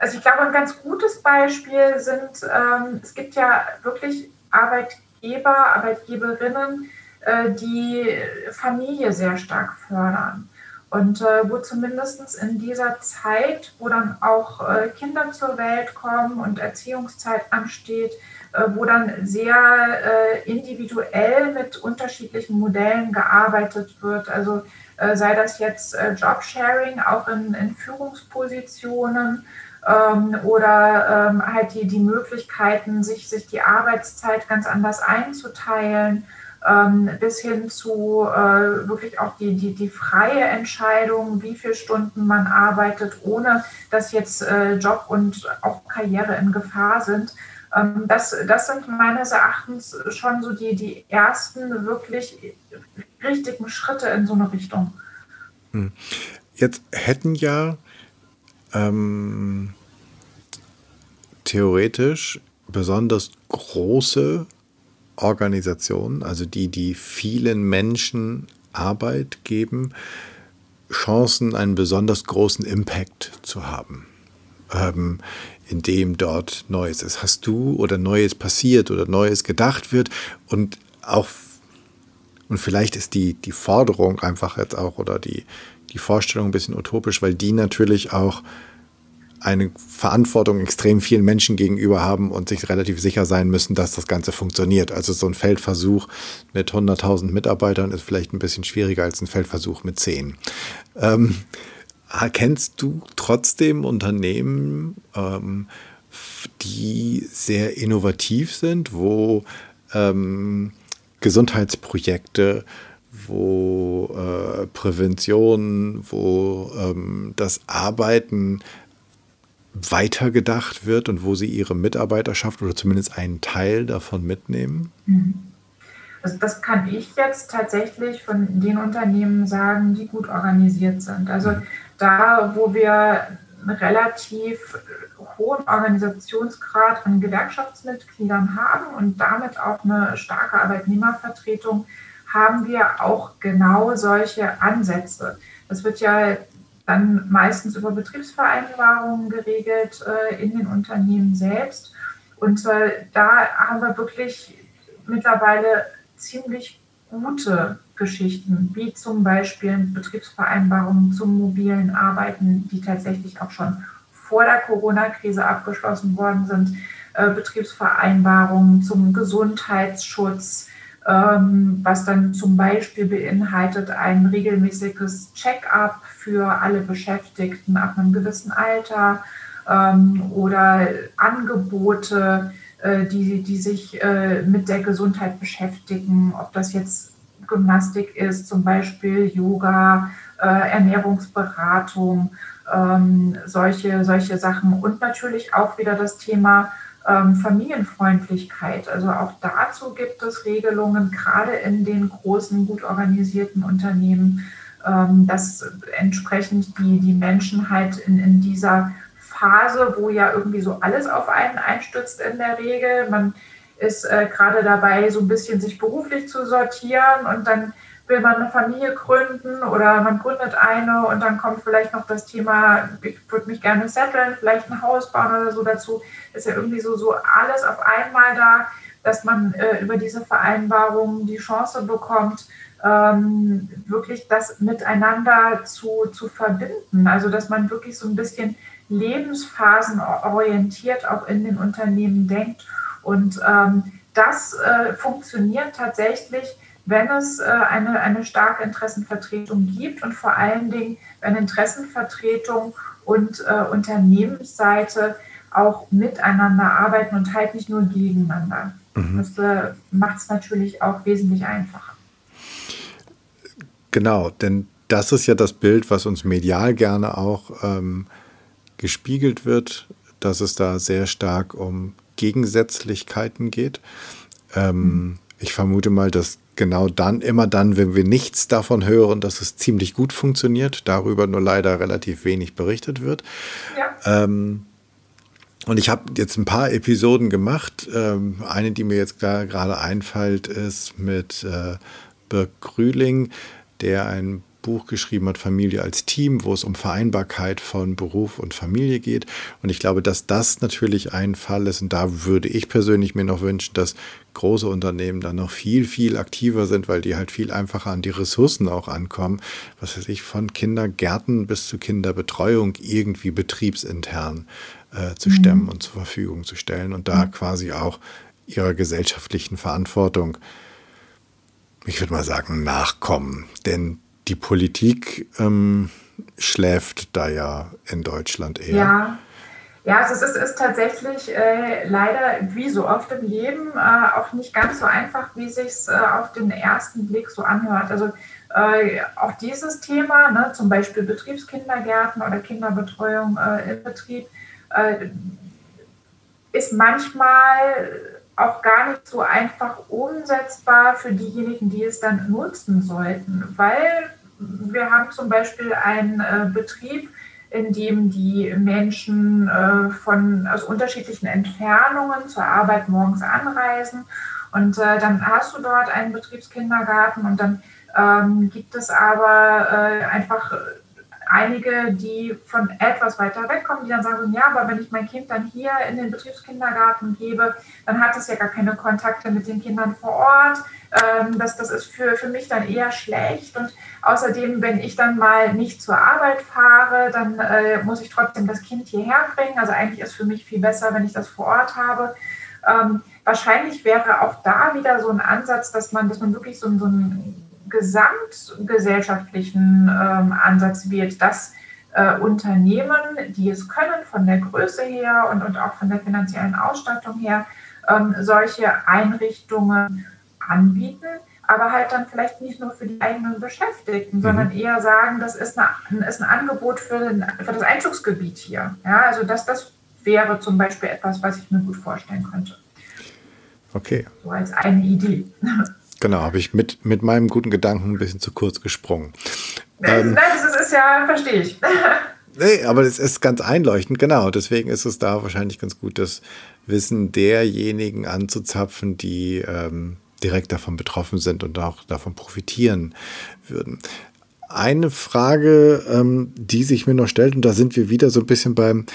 also ich glaube, ein ganz gutes Beispiel sind, ähm, es gibt ja wirklich Arbeitgeber, Arbeitgeberinnen, äh, die Familie sehr stark fördern. Und äh, wo zumindest in dieser Zeit, wo dann auch äh, Kinder zur Welt kommen und Erziehungszeit ansteht, äh, wo dann sehr äh, individuell mit unterschiedlichen Modellen gearbeitet wird. Also äh, sei das jetzt Jobsharing, auch in, in Führungspositionen ähm, oder ähm, halt die, die Möglichkeiten, sich, sich die Arbeitszeit ganz anders einzuteilen ähm, bis hin zu äh, wirklich auch die, die, die freie Entscheidung, wie viele Stunden man arbeitet, ohne dass jetzt äh, Job und auch Karriere in Gefahr sind. Ähm, das, das sind meines Erachtens schon so die, die ersten wirklich richtigen Schritte in so eine Richtung. Hm. Jetzt hätten ja ähm, theoretisch besonders große Organisationen, also die, die vielen Menschen Arbeit geben, Chancen, einen besonders großen Impact zu haben, ähm, indem dort Neues ist. Hast du oder Neues passiert oder Neues gedacht wird und auch und vielleicht ist die, die Forderung einfach jetzt auch oder die, die Vorstellung ein bisschen utopisch, weil die natürlich auch eine Verantwortung extrem vielen Menschen gegenüber haben und sich relativ sicher sein müssen, dass das Ganze funktioniert. Also so ein Feldversuch mit 100.000 Mitarbeitern ist vielleicht ein bisschen schwieriger als ein Feldversuch mit 10. Ähm, kennst du trotzdem Unternehmen, ähm, die sehr innovativ sind, wo ähm, Gesundheitsprojekte wo äh, Prävention, wo ähm, das Arbeiten weitergedacht wird und wo Sie Ihre Mitarbeiterschaft oder zumindest einen Teil davon mitnehmen? Mhm. Also das kann ich jetzt tatsächlich von den Unternehmen sagen, die gut organisiert sind. Also mhm. da, wo wir einen relativ hohen Organisationsgrad an Gewerkschaftsmitgliedern haben und damit auch eine starke Arbeitnehmervertretung, haben wir auch genau solche Ansätze. Das wird ja dann meistens über Betriebsvereinbarungen geregelt äh, in den Unternehmen selbst. Und äh, da haben wir wirklich mittlerweile ziemlich gute Geschichten, wie zum Beispiel Betriebsvereinbarungen zum mobilen Arbeiten, die tatsächlich auch schon vor der Corona-Krise abgeschlossen worden sind, äh, Betriebsvereinbarungen zum Gesundheitsschutz, ähm, was dann zum Beispiel beinhaltet ein regelmäßiges Check-up für alle Beschäftigten ab einem gewissen Alter ähm, oder Angebote, äh, die, die sich äh, mit der Gesundheit beschäftigen, ob das jetzt Gymnastik ist, zum Beispiel Yoga, äh, Ernährungsberatung, ähm, solche, solche Sachen und natürlich auch wieder das Thema ähm, Familienfreundlichkeit. Also auch dazu gibt es Regelungen, gerade in den großen, gut organisierten Unternehmen, dass entsprechend die, die Menschen halt in, in dieser Phase, wo ja irgendwie so alles auf einen einstürzt in der Regel. Man ist äh, gerade dabei, so ein bisschen sich beruflich zu sortieren und dann will man eine Familie gründen oder man gründet eine und dann kommt vielleicht noch das Thema, ich würde mich gerne setteln, vielleicht ein Haus bauen oder so dazu. Ist ja irgendwie so, so alles auf einmal da, dass man äh, über diese Vereinbarung die Chance bekommt, ähm, wirklich das miteinander zu, zu verbinden. Also dass man wirklich so ein bisschen lebensphasenorientiert auch in den Unternehmen denkt. Und ähm, das äh, funktioniert tatsächlich, wenn es äh, eine, eine starke Interessenvertretung gibt und vor allen Dingen, wenn Interessenvertretung und äh, Unternehmensseite auch miteinander arbeiten und halt nicht nur gegeneinander. Mhm. Das äh, macht es natürlich auch wesentlich einfacher. Genau, denn das ist ja das Bild, was uns medial gerne auch ähm, gespiegelt wird, dass es da sehr stark um Gegensätzlichkeiten geht. Ähm, ich vermute mal, dass genau dann, immer dann, wenn wir nichts davon hören, dass es ziemlich gut funktioniert, darüber nur leider relativ wenig berichtet wird. Ja. Ähm, und ich habe jetzt ein paar Episoden gemacht. Ähm, eine, die mir jetzt gerade einfällt, ist mit äh, Birk Grühling, der ein Buch geschrieben hat, Familie als Team, wo es um Vereinbarkeit von Beruf und Familie geht. Und ich glaube, dass das natürlich ein Fall ist. Und da würde ich persönlich mir noch wünschen, dass große Unternehmen dann noch viel, viel aktiver sind, weil die halt viel einfacher an die Ressourcen auch ankommen. Was weiß ich, von Kindergärten bis zu Kinderbetreuung irgendwie betriebsintern äh, zu stemmen mhm. und zur Verfügung zu stellen und da mhm. quasi auch ihrer gesellschaftlichen Verantwortung ich würde mal sagen, nachkommen. Denn die Politik ähm, schläft da ja in Deutschland eher. Ja. Ja, also es ist, ist tatsächlich äh, leider wie so oft im Leben äh, auch nicht ganz so einfach, wie sich es äh, auf den ersten Blick so anhört. Also äh, auch dieses Thema, ne, zum Beispiel Betriebskindergärten oder Kinderbetreuung äh, im Betrieb, äh, ist manchmal auch gar nicht so einfach umsetzbar für diejenigen, die es dann nutzen sollten, weil wir haben zum Beispiel einen äh, Betrieb, in dem die Menschen äh, von aus unterschiedlichen Entfernungen zur Arbeit morgens anreisen. Und äh, dann hast du dort einen Betriebskindergarten und dann ähm, gibt es aber äh, einfach einige, die von etwas weiter wegkommen, die dann sagen, ja, aber wenn ich mein Kind dann hier in den Betriebskindergarten gebe, dann hat es ja gar keine Kontakte mit den Kindern vor Ort. Ähm, das, das ist für, für mich dann eher schlecht. Und außerdem, wenn ich dann mal nicht zur Arbeit fahre, dann äh, muss ich trotzdem das Kind hierher bringen. Also eigentlich ist für mich viel besser, wenn ich das vor Ort habe. Ähm, wahrscheinlich wäre auch da wieder so ein Ansatz, dass man, dass man wirklich so, so ein gesamtgesellschaftlichen ähm, Ansatz wählt, dass äh, Unternehmen, die es können, von der Größe her und, und auch von der finanziellen Ausstattung her, ähm, solche Einrichtungen anbieten, aber halt dann vielleicht nicht nur für die eigenen Beschäftigten, mhm. sondern eher sagen, das ist, eine, ist ein Angebot für, den, für das Einzugsgebiet hier. Ja, also das, das wäre zum Beispiel etwas, was ich mir gut vorstellen könnte. Okay. So als eine Idee. [laughs] Genau, habe ich mit, mit meinem guten Gedanken ein bisschen zu kurz gesprungen. Ähm, Nein, das ist ja, verstehe ich. [laughs] nee, aber es ist ganz einleuchtend, genau. Deswegen ist es da wahrscheinlich ganz gut, das Wissen derjenigen anzuzapfen, die ähm, direkt davon betroffen sind und auch davon profitieren würden. Eine Frage, ähm, die sich mir noch stellt, und da sind wir wieder so ein bisschen beim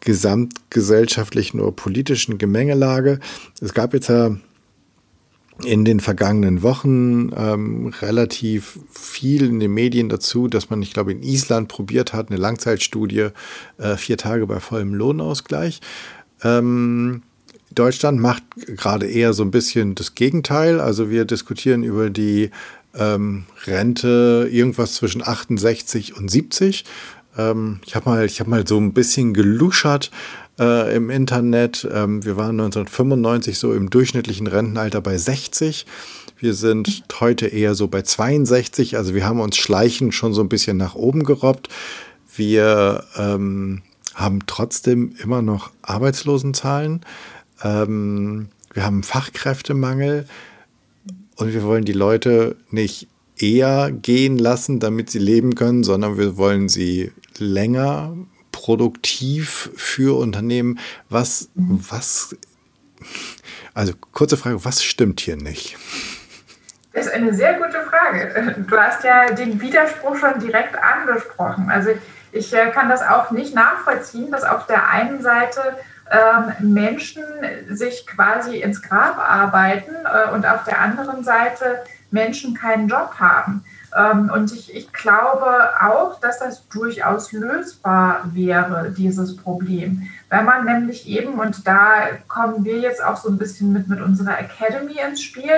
gesamtgesellschaftlichen oder politischen Gemengelage. Es gab jetzt ja in den vergangenen Wochen ähm, relativ viel in den Medien dazu, dass man, ich glaube, in Island probiert hat, eine Langzeitstudie, äh, vier Tage bei vollem Lohnausgleich. Ähm, Deutschland macht gerade eher so ein bisschen das Gegenteil. Also wir diskutieren über die ähm, Rente irgendwas zwischen 68 und 70. Ähm, ich habe mal, hab mal so ein bisschen geluschert äh, im Internet. Ähm, wir waren 1995 so im durchschnittlichen Rentenalter bei 60. Wir sind heute eher so bei 62. Also wir haben uns schleichend schon so ein bisschen nach oben gerobbt. Wir ähm, haben trotzdem immer noch Arbeitslosenzahlen. ähm, wir haben Fachkräftemangel und wir wollen die Leute nicht eher gehen lassen, damit sie leben können, sondern wir wollen sie länger produktiv für Unternehmen. Was, was, also kurze Frage, was stimmt hier nicht? Das ist eine sehr gute Frage. Du hast ja den Widerspruch schon direkt angesprochen. Also ich äh, kann das auch nicht nachvollziehen, dass auf der einen Seite ähm, Menschen sich quasi ins Grab arbeiten äh, und auf der anderen Seite Menschen keinen Job haben. Ähm, und ich, ich glaube auch, dass das durchaus lösbar wäre, dieses Problem. Wenn man nämlich eben, und da kommen wir jetzt auch so ein bisschen mit, mit unserer Academy ins Spiel,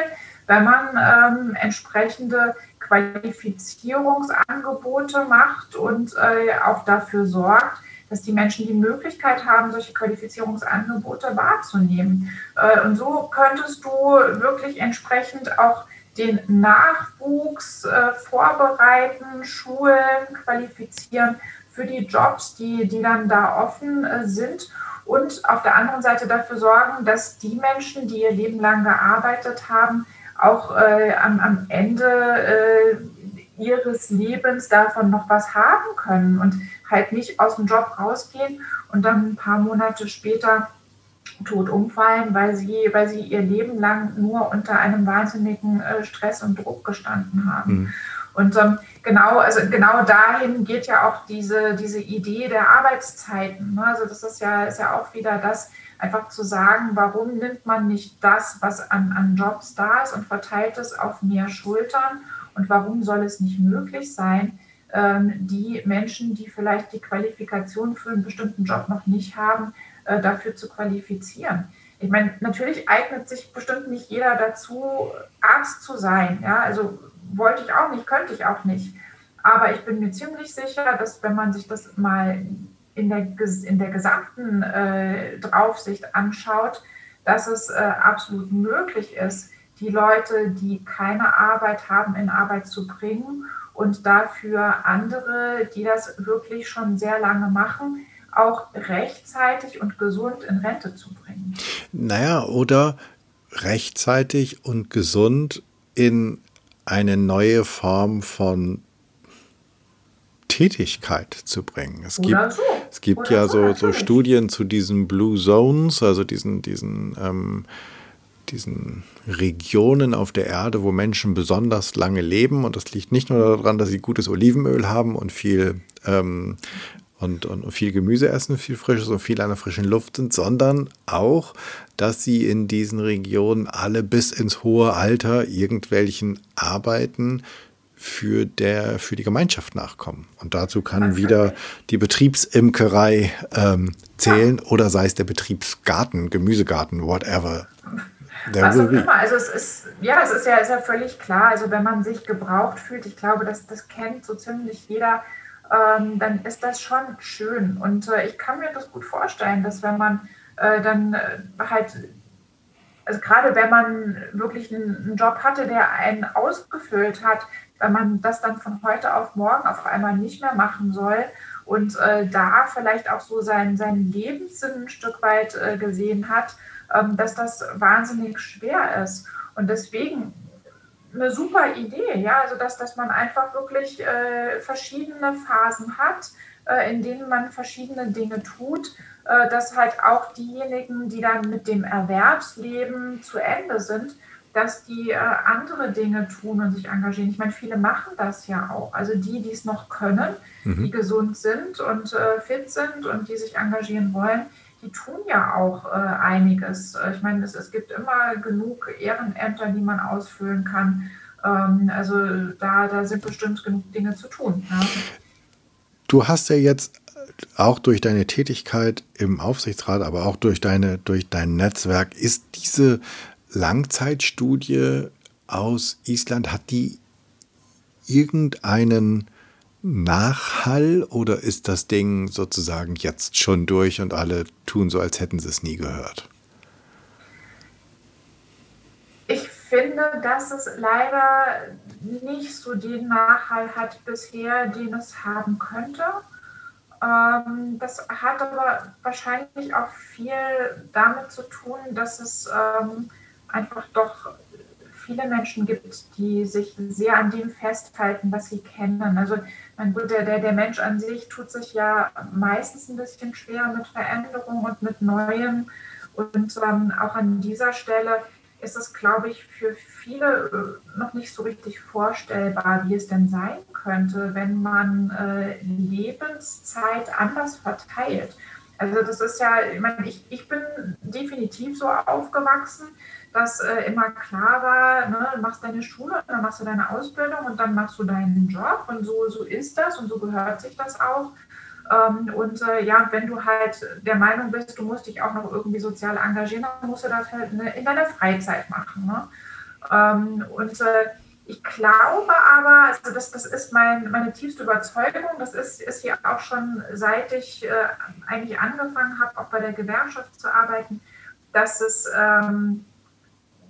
wenn man ähm, entsprechende Qualifizierungsangebote macht und äh, auch dafür sorgt, dass die Menschen die Möglichkeit haben, solche Qualifizierungsangebote wahrzunehmen. Äh, und so könntest du wirklich entsprechend auch den Nachwuchs äh, vorbereiten, schulen, qualifizieren für die Jobs, die, die dann da offen äh, sind. Und auf der anderen Seite dafür sorgen, dass die Menschen, die ihr Leben lang gearbeitet haben, auch äh, am, am Ende äh, ihres Lebens davon noch was haben können und halt nicht aus dem Job rausgehen und dann ein paar Monate später tot umfallen, weil sie, weil sie ihr Leben lang nur unter einem wahnsinnigen äh, Stress und Druck gestanden haben. Mhm. Und ähm, genau, also genau dahin geht ja auch diese, diese Idee der Arbeitszeiten. Ne? Also das ist ja, ist ja auch wieder das, einfach zu sagen, warum nimmt man nicht das, was an, an Jobs da ist und verteilt es auf mehr Schultern und warum soll es nicht möglich sein, ähm, die Menschen, die vielleicht die Qualifikation für einen bestimmten Job noch nicht haben, äh, dafür zu qualifizieren. Ich meine, natürlich eignet sich bestimmt nicht jeder dazu, Arzt zu sein. Ja, also wollte ich auch nicht, könnte ich auch nicht. Aber ich bin mir ziemlich sicher, dass wenn man sich das mal in der, in der gesamten äh, Draufsicht anschaut, dass es äh, absolut möglich ist, die Leute, die keine Arbeit haben, in Arbeit zu bringen und dafür andere, die das wirklich schon sehr lange machen, auch rechtzeitig und gesund in Rente zu bringen. Naja, oder rechtzeitig und gesund in eine neue Form von Tätigkeit zu bringen. Es gibt, so. es gibt ja so, so, Studien zu diesen Blue Zones, also diesen, diesen, ähm, diesen Regionen auf der Erde, wo Menschen besonders lange leben. Und das liegt nicht nur daran, dass sie gutes Olivenöl haben und viel ähm, und, und viel Gemüse essen, viel Frisches und viel an der frischen Luft sind, sondern auch, dass sie in diesen Regionen alle bis ins hohe Alter irgendwelchen Arbeiten für, der, für die Gemeinschaft nachkommen. Und dazu kann wieder die Betriebsimkerei ähm, zählen oder sei es der Betriebsgarten, Gemüsegarten, whatever. Was auch immer. Also es ist, ja, es ist ja, ist ja völlig klar. Also wenn man sich gebraucht fühlt, ich glaube, das, das kennt so ziemlich jeder, ähm, dann ist das schon schön. Und äh, ich kann mir das gut vorstellen, dass wenn man äh, dann äh, halt, also gerade wenn man wirklich einen, einen, Job hatte, der einen ausgefüllt hat, wenn man das dann von heute auf morgen auf einmal nicht mehr machen soll und äh, da vielleicht auch so seinen, seinen Lebenssinn ein Stück weit äh, gesehen hat, ähm, dass das wahnsinnig schwer ist. Und deswegen eine super Idee, ja, also dass, dass man einfach wirklich äh, verschiedene Phasen hat, äh, in denen man verschiedene Dinge tut, äh, dass halt auch diejenigen, die dann mit dem Erwerbsleben zu Ende sind, dass die äh, andere Dinge tun und sich engagieren. Ich meine, viele machen das ja auch. Also die, die es noch können, mhm. die gesund sind und äh, fit sind und die sich engagieren wollen, die tun ja auch äh, einiges. Äh, ich meine, es, es, gibt immer genug Ehrenämter, die man ausfüllen kann. Ähm, also da, da sind bestimmt genug Dinge zu tun. Ja. Du hast ja jetzt auch durch deine Tätigkeit im Aufsichtsrat, aber auch durch, deine, durch dein Netzwerk, ist diese Langzeitstudie aus Island, hat die irgendeinen Nachhall oder ist das Ding sozusagen jetzt schon durch und alle tun so, als hätten sie es nie gehört? Ich finde, dass es leider nicht so den Nachhall hat bisher, den es haben könnte. Ähm, das hat aber wahrscheinlich auch viel damit zu tun, dass es ähm, einfach doch viele Menschen gibt, die sich sehr an dem festhalten, was sie kennen. Also mein gut, der, der, Mensch an sich tut sich ja meistens ein bisschen schwer mit Veränderung und mit Neuem. Und ähm, auch an dieser Stelle ist es, glaube ich, für viele äh, noch nicht so richtig vorstellbar, wie es denn sein könnte, wenn man äh, Lebenszeit anders verteilt. Also das ist ja, ich meine, ich, ich bin definitiv so aufgewachsen, dass äh, immer klar war, ne, du machst deine Schule, dann machst du deine Ausbildung und dann machst du deinen Job und so, so ist das und so gehört sich das auch. Ähm, und äh, ja, wenn du halt der Meinung bist, du musst dich auch noch irgendwie sozial engagieren, dann musst du das halt ne, in deiner Freizeit machen. Ne? Ähm, und äh, ich glaube aber, also das, das ist mein, meine tiefste Überzeugung, das ist, ist ja auch schon seit ich äh, eigentlich angefangen habe, auch bei der Gewerkschaft zu arbeiten, dass es, ähm,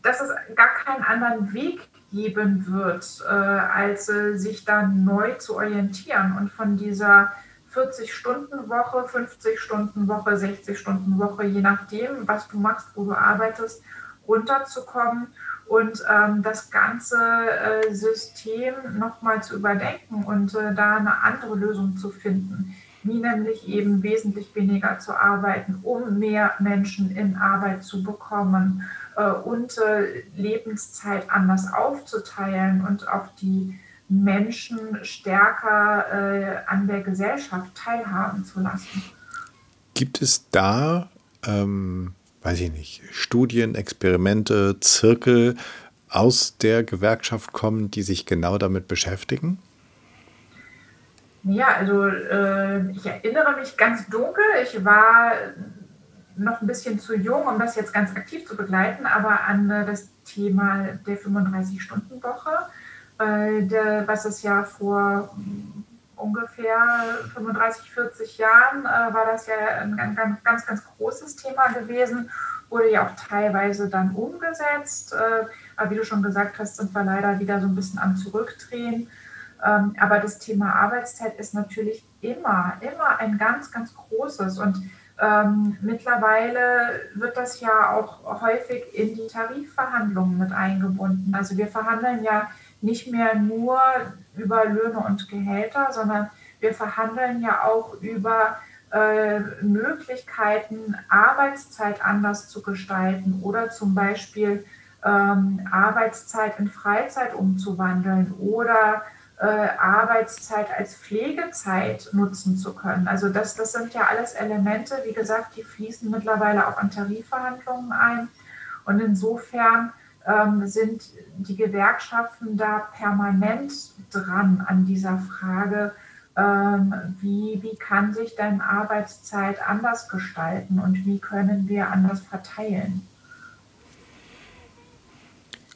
dass es gar keinen anderen Weg geben wird, äh, als äh, sich dann neu zu orientieren und von dieser 40-Stunden-Woche, 50-Stunden-Woche, 60-Stunden-Woche, je nachdem, was du machst, wo du arbeitest, runterzukommen und ähm, das ganze äh, System nochmal zu überdenken und äh, da eine andere Lösung zu finden, wie nämlich eben wesentlich weniger zu arbeiten, um mehr Menschen in Arbeit zu bekommen und äh, Lebenszeit anders aufzuteilen und auch die Menschen stärker äh, an der Gesellschaft teilhaben zu lassen. Gibt es da, ähm, weiß ich nicht, Studien, Experimente, Zirkel aus der Gewerkschaft kommen, die sich genau damit beschäftigen? Ja, also äh, ich erinnere mich ganz dunkel. Ich war noch ein bisschen zu jung, um das jetzt ganz aktiv zu begleiten, aber an äh, das Thema der 35-Stunden-Woche äh, der, was es ja vor ungefähr 35, 40 Jahren äh, war das ja ein ganz, ganz, ganz großes Thema gewesen, wurde ja auch teilweise dann umgesetzt. Äh, aber wie du schon gesagt hast, sind wir leider wieder so ein bisschen am Zurückdrehen. Ähm, aber das Thema Arbeitszeit ist natürlich immer, immer ein ganz, ganz großes. Und ähm, mittlerweile wird das ja auch häufig in die Tarifverhandlungen mit eingebunden. Also wir verhandeln ja nicht mehr nur über Löhne und Gehälter, sondern wir verhandeln ja auch über äh, Möglichkeiten, Arbeitszeit anders zu gestalten oder zum Beispiel ähm, Arbeitszeit in Freizeit umzuwandeln oder Arbeitszeit als Pflegezeit nutzen zu können. Also das, das sind ja alles Elemente, wie gesagt, die fließen mittlerweile auch an Tarifverhandlungen ein. Und insofern ähm, sind die Gewerkschaften da permanent dran an dieser Frage, ähm, wie, wie kann sich denn Arbeitszeit anders gestalten und wie können wir anders verteilen.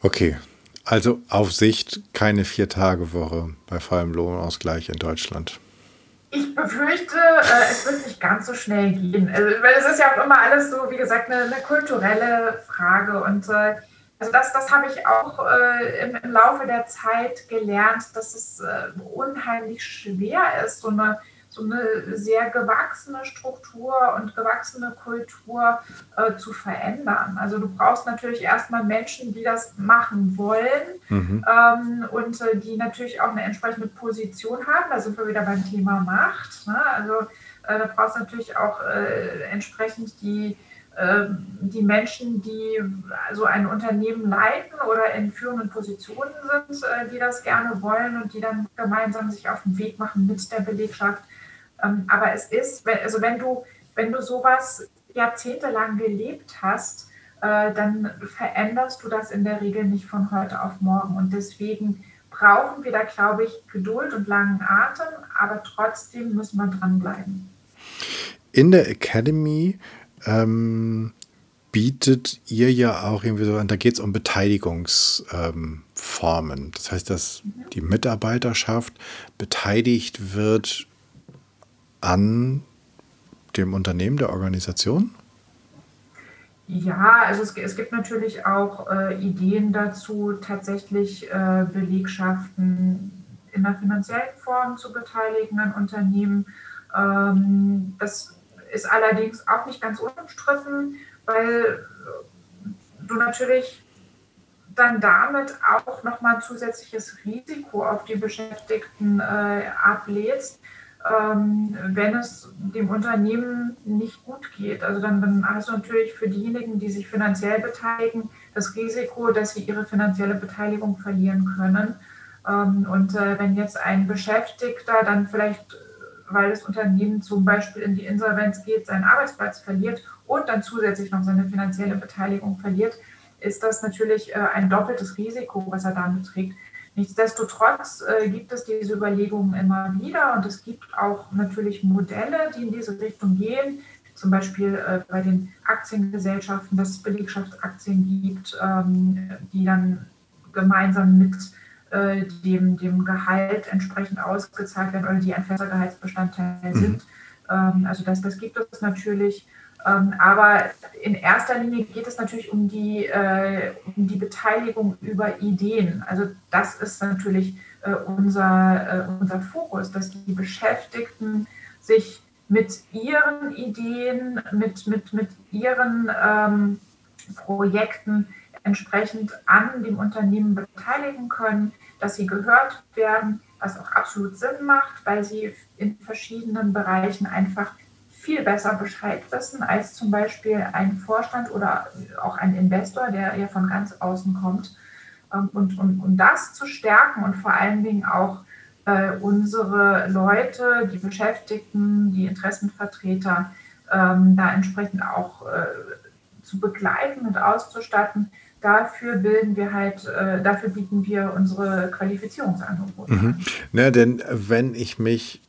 Okay, also auf Sicht keine Vier-Tage-Woche bei vollem Lohnausgleich in Deutschland. Ich befürchte, äh, es wird nicht ganz so schnell gehen. Also, weil es ist ja auch immer alles so, wie gesagt, eine, eine kulturelle Frage. Und äh, also das, das habe ich auch äh, im, im, Laufe der Zeit gelernt, dass es äh, unheimlich schwer ist, so eine, so eine sehr gewachsene Struktur und gewachsene Kultur äh, zu verändern. Also du brauchst natürlich erstmal Menschen, die das machen wollen mhm. ähm, und äh, die natürlich auch eine entsprechende Position haben. Da sind wir wieder beim Thema Macht. Ne? Also äh, da brauchst du natürlich auch äh, entsprechend die ähm, die Menschen, die so ein Unternehmen leiten oder in führenden Positionen sind, äh, die das gerne wollen und die dann gemeinsam sich auf den Weg machen mit der Belegschaft. Ähm, aber es ist, also wenn du, wenn du sowas jahrzehntelang gelebt hast, äh, dann veränderst du das in der Regel nicht von heute auf morgen. Und deswegen brauchen wir da, glaube ich, Geduld und langen Atem, aber trotzdem müssen wir dranbleiben. In der Academy ähm, bietet ihr ja auch irgendwie so, da geht es um Beteiligungsformen. Ähm, das heißt, dass die Mitarbeiterschaft beteiligt wird an dem Unternehmen, der Organisation? Ja, also es, es gibt natürlich auch äh, Ideen dazu, tatsächlich äh, Belegschaften in einer finanziellen Form zu beteiligen an Unternehmen Ähm, das ist allerdings auch nicht ganz unumstritten, weil du natürlich dann damit auch nochmal zusätzliches Risiko auf die Beschäftigten äh, ablädst, ähm, wenn es dem Unternehmen nicht gut geht. Also dann, hast du natürlich für diejenigen, die sich finanziell beteiligen, das Risiko, dass sie ihre finanzielle Beteiligung verlieren können. Ähm, und äh, wenn jetzt ein Beschäftigter dann vielleicht, weil das Unternehmen zum Beispiel in die Insolvenz geht, seinen Arbeitsplatz verliert und dann zusätzlich noch seine finanzielle Beteiligung verliert, ist das natürlich äh, ein doppeltes Risiko, was er damit trägt. Nichtsdestotrotz äh, gibt es diese Überlegungen immer wieder und es gibt auch natürlich Modelle, die in diese Richtung gehen. Zum Beispiel äh, bei den Aktiengesellschaften, dass es Belegschaftsaktien gibt, ähm, die dann gemeinsam mit äh, dem, dem Gehalt entsprechend ausgezahlt werden oder die ein fester Gehaltsbestandteil mhm. sind. Ähm, also das, das gibt es natürlich. Ähm, aber in erster Linie geht es natürlich um die, äh, um die Beteiligung über Ideen. Also das ist natürlich äh, unser, äh, unser Fokus, dass die Beschäftigten sich mit ihren Ideen, mit, mit, mit ihren ähm, Projekten entsprechend an dem Unternehmen beteiligen können, dass sie gehört werden, was auch absolut Sinn macht, weil sie in verschiedenen Bereichen einfach viel besser Bescheid wissen als zum Beispiel ein Vorstand oder auch ein Investor, der ja von ganz außen kommt. Ähm, und um, um das zu stärken und vor allen Dingen auch äh, unsere Leute, die Beschäftigten, die Interessenvertreter, ähm, da entsprechend auch äh, zu begleiten und auszustatten, dafür bilden wir halt, äh, dafür bieten wir unsere Qualifizierungsangebote. Mhm. Na, denn wenn ich mich,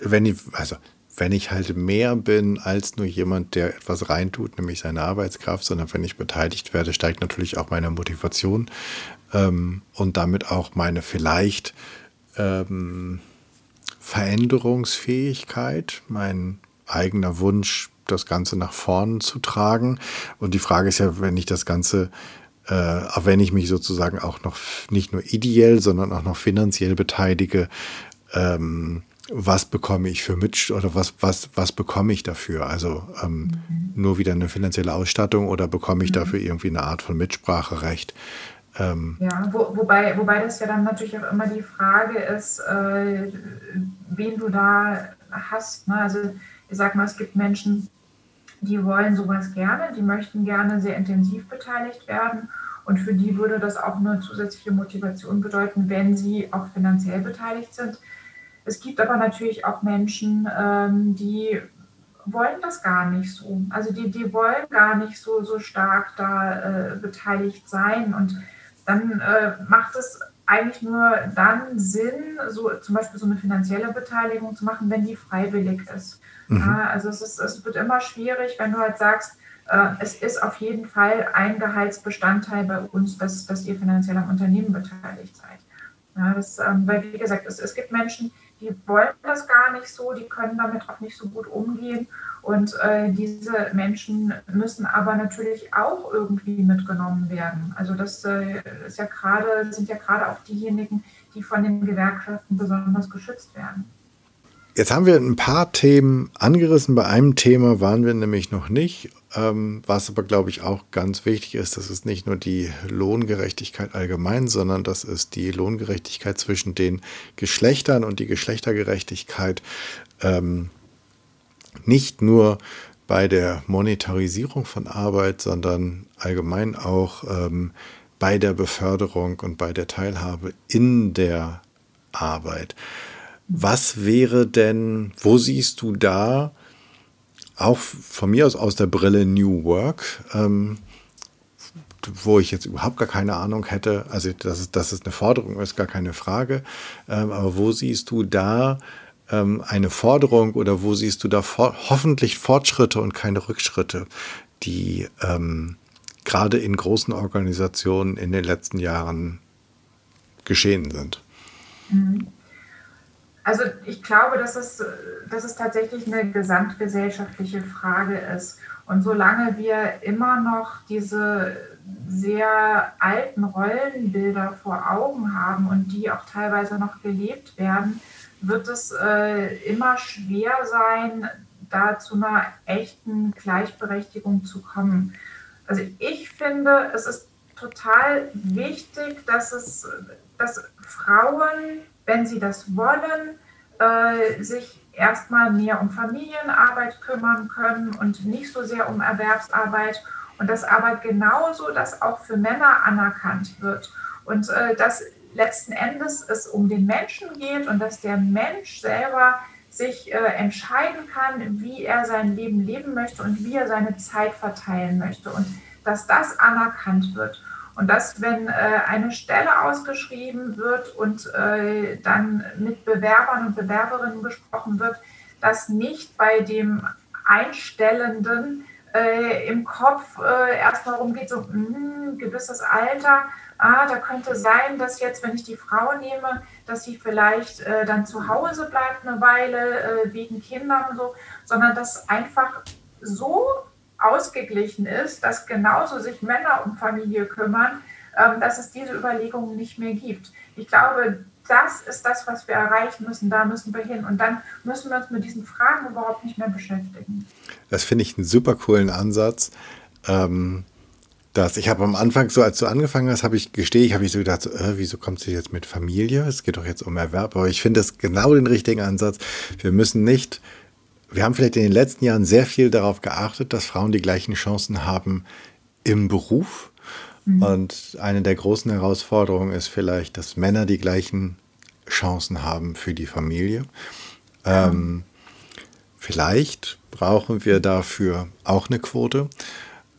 wenn ich, also wenn ich halt mehr bin als nur jemand, der etwas reintut, nämlich seine Arbeitskraft, sondern wenn ich beteiligt werde, steigt natürlich auch meine Motivation ähm, und damit auch meine vielleicht ähm, Veränderungsfähigkeit, mein eigener Wunsch, das Ganze nach vorn zu tragen. Und die Frage ist ja, wenn ich das Ganze äh, auch wenn ich mich sozusagen auch noch nicht nur ideell, sondern auch noch finanziell beteilige, ähm, was bekomme ich für mit oder was, was, was bekomme ich dafür? Also ähm, mhm. nur wieder eine finanzielle Ausstattung oder bekomme ich mhm. dafür irgendwie eine Art von Mitspracherecht? Ähm, ja, wo, wobei, wobei das ja dann natürlich auch immer die Frage ist, äh, wen du da hast. Ne? Also ich sag mal, es gibt Menschen, die wollen sowas gerne, die möchten gerne sehr intensiv beteiligt werden. Und für die würde das auch eine zusätzliche Motivation bedeuten, wenn sie auch finanziell beteiligt sind. Es gibt aber natürlich auch Menschen, ähm, die wollen das gar nicht so. Also die, die wollen gar nicht so, so stark da äh, beteiligt sein. Und dann äh, macht es eigentlich nur dann Sinn, so zum Beispiel so eine finanzielle Beteiligung zu machen, wenn die freiwillig ist. Mhm. Ja, also es, ist, es wird immer schwierig, wenn du halt sagst, äh, es ist auf jeden Fall ein Gehaltsbestandteil bei uns, dass, dass ihr finanziell am Unternehmen beteiligt seid. Ja, das, ähm, weil, wie gesagt, es, es gibt Menschen, die wollen das gar nicht so, die können damit auch nicht so gut umgehen. Und äh, diese Menschen müssen aber natürlich auch irgendwie mitgenommen werden. Also das äh, ist ja grade, sind ja gerade auch diejenigen, die von den Gewerkschaften besonders geschützt werden. Jetzt haben wir ein paar Themen angerissen. Bei einem Thema waren wir nämlich noch nicht. Ähm, was aber, glaube ich, auch ganz wichtig ist, das ist nicht nur die Lohngerechtigkeit allgemein, sondern das ist die Lohngerechtigkeit zwischen den Geschlechtern und die Geschlechtergerechtigkeit ähm, nicht nur bei der Monetarisierung von Arbeit, sondern allgemein auch ähm, bei der Beförderung und bei der Teilhabe in der Arbeit. Was wäre denn, wo siehst du da, auch von mir aus aus der Brille New Work, ähm, wo ich jetzt überhaupt gar keine Ahnung hätte, also dass es, dass es eine Forderung ist, gar keine Frage, ähm, aber wo siehst du da ähm, eine Forderung oder wo siehst du da for hoffentlich Fortschritte und keine Rückschritte, die ähm, gerade in großen Organisationen in den letzten Jahren geschehen sind? Mhm. Also ich glaube, dass es, dass es tatsächlich eine gesamtgesellschaftliche Frage ist. Und solange wir immer noch diese sehr alten Rollenbilder vor Augen haben und die auch teilweise noch gelebt werden, wird es äh, immer schwer sein, da zu einer echten Gleichberechtigung zu kommen. Also ich finde, es ist total wichtig, dass es, dass Frauen, wenn sie das wollen, äh, sich erstmal mehr um Familienarbeit kümmern können und nicht so sehr um Erwerbsarbeit. Und dass aber genauso das auch für Männer anerkannt wird. Und äh, dass letzten Endes es um den Menschen geht und dass der Mensch selber sich äh, entscheiden kann, wie er sein Leben leben möchte und wie er seine Zeit verteilen möchte. Und dass das anerkannt wird. Und dass, wenn äh, eine Stelle ausgeschrieben wird und äh, dann mit Bewerbern und Bewerberinnen gesprochen wird, dass nicht bei dem Einstellenden äh, im Kopf äh, erstmal rumgeht, so mh, gewisses Alter, ah, da könnte sein, dass jetzt, wenn ich die Frau nehme, dass sie vielleicht äh, dann zu Hause bleibt eine Weile äh, wegen Kindern und so, sondern dass einfach so ausgeglichen ist, dass genauso sich Männer um Familie kümmern, ähm, dass es diese Überlegungen nicht mehr gibt. Ich glaube, das ist das, was wir erreichen müssen. Da müssen wir hin. Und dann müssen wir uns mit diesen Fragen überhaupt nicht mehr beschäftigen. Das finde ich einen super coolen Ansatz. Ähm, dass ich habe am Anfang so, als du angefangen hast, habe ich gestehe, ich habe ich so gedacht, so, äh, wieso kommt sie jetzt mit Familie? Es geht doch jetzt um Erwerb. Aber ich finde das genau den richtigen Ansatz. Wir müssen nicht wir haben vielleicht in den letzten Jahren sehr viel darauf geachtet, dass Frauen die gleichen Chancen haben im Beruf. Mhm. Und eine der großen Herausforderungen ist vielleicht, dass Männer die gleichen Chancen haben für die Familie. Ja. Ähm, vielleicht brauchen wir dafür auch eine Quote.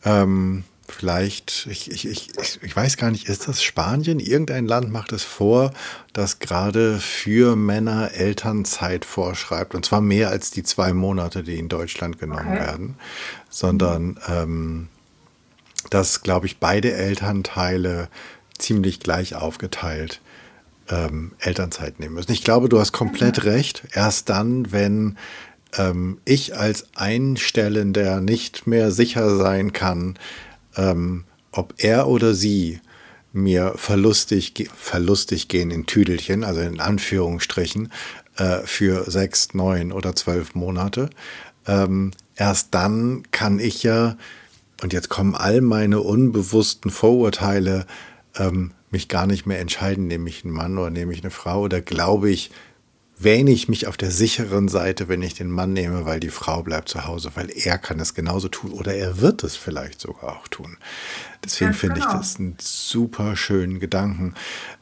Ähm, vielleicht, ich, ich, ich, ich weiß gar nicht, ist das Spanien? Irgendein Land macht es vor, das gerade für Männer Elternzeit vorschreibt. Und zwar mehr als die zwei Monate, die in Deutschland genommen okay. werden, sondern ähm, dass, glaube ich, beide Elternteile ziemlich gleich aufgeteilt ähm, Elternzeit nehmen müssen. Ich glaube, du hast komplett mhm. recht. Erst dann, wenn ähm, ich als Einstellender nicht mehr sicher sein kann, ähm, ob er oder sie mir verlustig, verlustig gehen in Tüdelchen, also in Anführungsstrichen, äh, für sechs, neun oder zwölf Monate. Ähm, erst dann kann ich ja, und jetzt kommen all meine unbewussten Vorurteile, ähm, mich gar nicht mehr entscheiden, nehme ich einen Mann oder nehme ich eine Frau oder glaube ich, wähne ich mich auf der sicheren Seite, wenn ich den Mann nehme, weil die Frau bleibt zu Hause, weil er kann es genauso tun oder er wird es vielleicht sogar auch tun. Deswegen ja, finde genau. ich das einen super schönen Gedanken.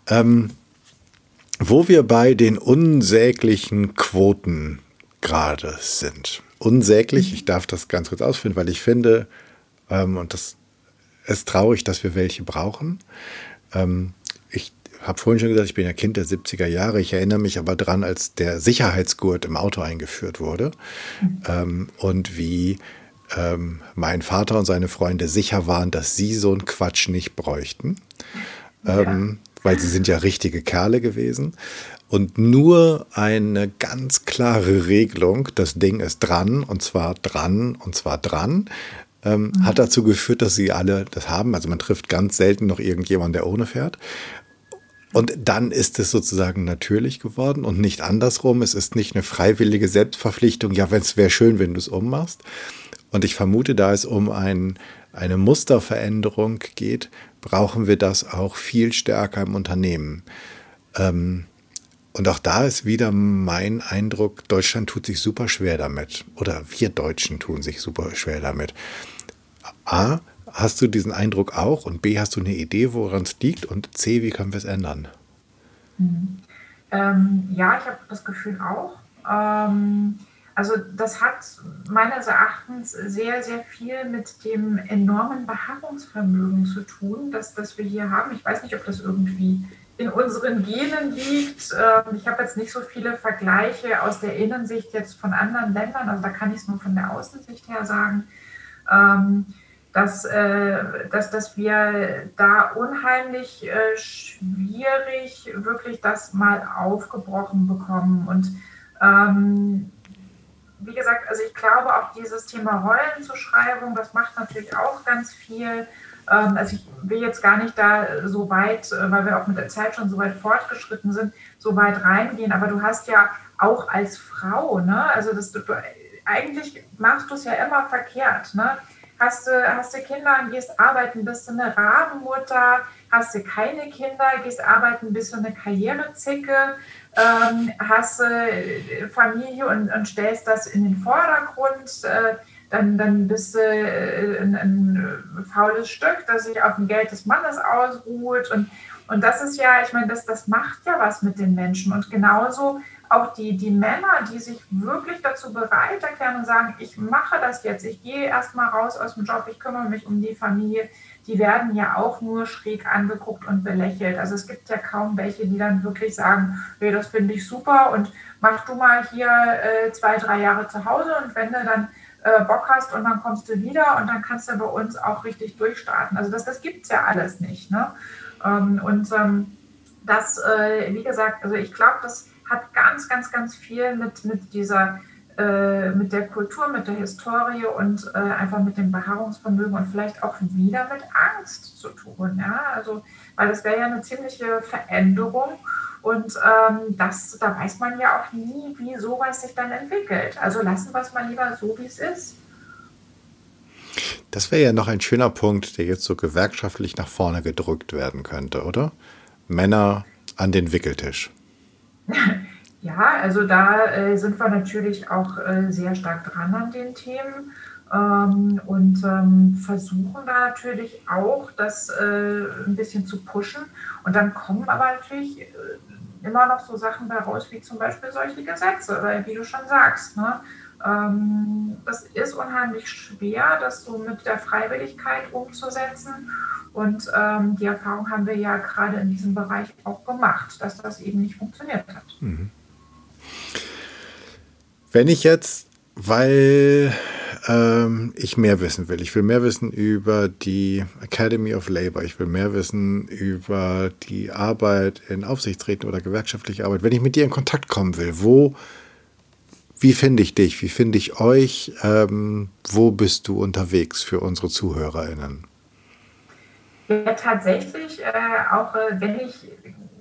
Ähm, wo wir bei den unsäglichen Quoten gerade sind. Unsäglich, mhm. ich darf das ganz kurz ausführen, weil ich finde, ähm, und das ist traurig, dass wir welche brauchen. Ähm, habe vorhin schon gesagt, ich bin ja Kind der 70er Jahre. Ich erinnere mich aber dran, als der Sicherheitsgurt im Auto eingeführt wurde mhm. ähm, und wie ähm, mein Vater und seine Freunde sicher waren, dass sie so einen Quatsch nicht bräuchten. Ähm, ja. Weil sie sind ja richtige Kerle gewesen. Und nur eine ganz klare Regelung, das Ding ist dran und zwar dran und zwar dran, ähm, mhm. hat dazu geführt, dass sie alle das haben. Also man trifft ganz selten noch irgendjemanden, der ohne fährt. Und dann ist es sozusagen natürlich geworden und nicht andersrum. Es ist nicht eine freiwillige Selbstverpflichtung, ja, wenn es wäre schön, wenn du es ummachst. Und ich vermute, da es um ein, eine Musterveränderung geht, brauchen wir das auch viel stärker im Unternehmen. Ähm, und auch da ist wieder mein Eindruck, Deutschland tut sich super schwer damit. Oder wir Deutschen tun sich super schwer damit. A, Hast du diesen Eindruck auch? Und B, hast du eine Idee, woran es liegt? Und C, wie können wir es ändern? Mhm. Ähm, ja, ich habe das Gefühl auch. Ähm, also das hat meines Erachtens sehr, sehr viel mit dem enormen Beharrungsvermögen zu tun, das, das wir hier haben. Ich weiß nicht, ob das irgendwie in unseren Genen liegt. Ähm, ich habe jetzt nicht so viele Vergleiche aus der Innensicht jetzt von anderen Ländern, also da kann ich es nur von der Außensicht her sagen. Ähm, dass, äh, dass, dass wir da unheimlich äh, schwierig wirklich das mal aufgebrochen bekommen. Und ähm, wie gesagt, also ich glaube auch dieses Thema Rollenzuschreibung, das macht natürlich auch ganz viel. Ähm, also ich will jetzt gar nicht da so weit, äh, weil wir auch mit der Zeit schon so weit fortgeschritten sind, so weit reingehen. Aber du hast ja auch als Frau. Ne? Also das, du, eigentlich machst du es ja immer verkehrt. Ne? Hast, du, hast du Kinder und gehst arbeiten, bist du eine Rabenmutter, hast du keine Kinder, gehst arbeiten, bist du eine Karrierezicke, ähm, hast du äh, Familie und, und, stellst das in den Vordergrund, äh, dann, dann bist du äh, ein, ein, faules Stück, das sich auf dem Geld des Mannes ausruht. Und, und das ist ja, ich meine, das, das macht ja was mit den Menschen. Und genauso auch die, die Männer, die sich wirklich dazu bereit erklären und sagen, ich mache das jetzt, ich gehe erstmal raus aus dem Job, ich kümmere mich um die Familie, die werden ja auch nur schräg angeguckt und belächelt. Also es gibt ja kaum welche, die dann wirklich sagen, hey, das finde ich super und mach du mal hier äh, zwei, drei Jahre zu Hause und wenn du dann äh, Bock hast und dann kommst du wieder und dann kannst du bei uns auch richtig durchstarten. Also das, das gibt es ja alles nicht. Ne? Ähm, und ähm, das, äh, wie gesagt, also ich glaube, das hat ganz, ganz, ganz viel mit, mit dieser äh, mit der Kultur, mit der Historie und äh, einfach mit dem Beharrungsvermögen und vielleicht auch wieder mit Angst zu tun. Ja? Also, weil das wäre ja eine ziemliche Veränderung und ähm, das, da weiß man ja auch nie, wie sowas sich dann entwickelt. Also lassen wir es mal lieber so, wie es ist. Das wäre ja noch ein schöner Punkt, der jetzt so gewerkschaftlich nach vorne gedrückt werden könnte, oder? Männer an den Wickeltisch. [laughs] Ja, also da äh, sind wir natürlich auch äh, sehr stark dran an den Themen ähm, und ähm, versuchen da natürlich auch, das äh, ein bisschen zu pushen. Und dann kommen aber natürlich äh, immer noch so Sachen bei raus, wie zum Beispiel solche Gesetze, weil wie du schon sagst, ne? Ähm, das ist unheimlich schwer, das so mit der Freiwilligkeit umzusetzen. Und ähm, die Erfahrung haben wir ja gerade in diesem Bereich auch gemacht, dass das eben nicht funktioniert hat. Mhm. Wenn ich jetzt, weil ähm, ich mehr wissen will, ich will mehr wissen über die Academy of Labor, ich will mehr wissen über die Arbeit in Aufsichtsräten oder gewerkschaftliche Arbeit, wenn ich mit dir in Kontakt kommen will, wo, wie finde ich dich, wie finde ich euch, ähm, wo bist du unterwegs für unsere ZuhörerInnen? Ja, tatsächlich, äh, auch äh, wenn ich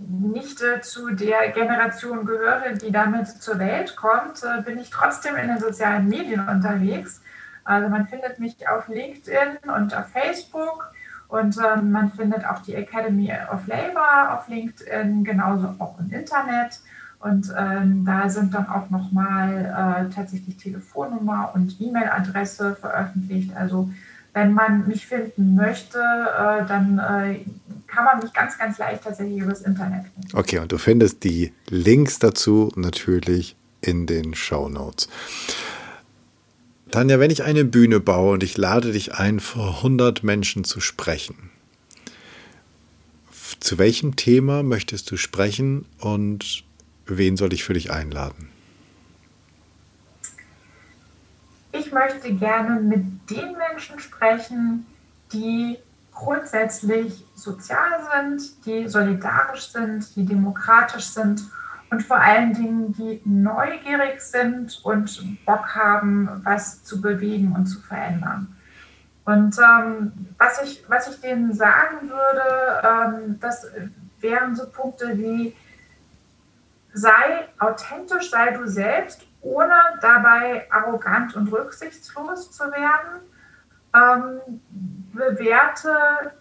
nicht äh, zu der Generation gehöre, die damit zur Welt kommt, äh, bin ich trotzdem in den sozialen Medien unterwegs. Also man findet mich auf LinkedIn und auf Facebook und ähm, man findet auch die Academy of Labor auf LinkedIn, genauso auch im Internet. Und ähm, da sind dann auch nochmal äh, tatsächlich Telefonnummer und E-Mail-Adresse veröffentlicht. Also wenn man mich finden möchte, äh, dann äh, kann man mich ganz, ganz leicht tatsächlich übers Internet finden. Okay, und du findest die Links dazu natürlich in den Show Notes. Tanja, wenn ich eine Bühne baue und ich lade dich ein, vor 100 Menschen zu sprechen, zu welchem Thema möchtest du sprechen und wen soll ich für dich einladen? Ich möchte gerne mit den Menschen sprechen, die grundsätzlich sozial sind, die solidarisch sind, die demokratisch sind und vor allen Dingen, die neugierig sind und Bock haben, was zu bewegen und zu verändern. Und ähm, was, ich, was ich denen sagen würde, ähm, das wären so Punkte wie, sei authentisch, sei du selbst ohne dabei arrogant und rücksichtslos zu werden. Ähm, bewerte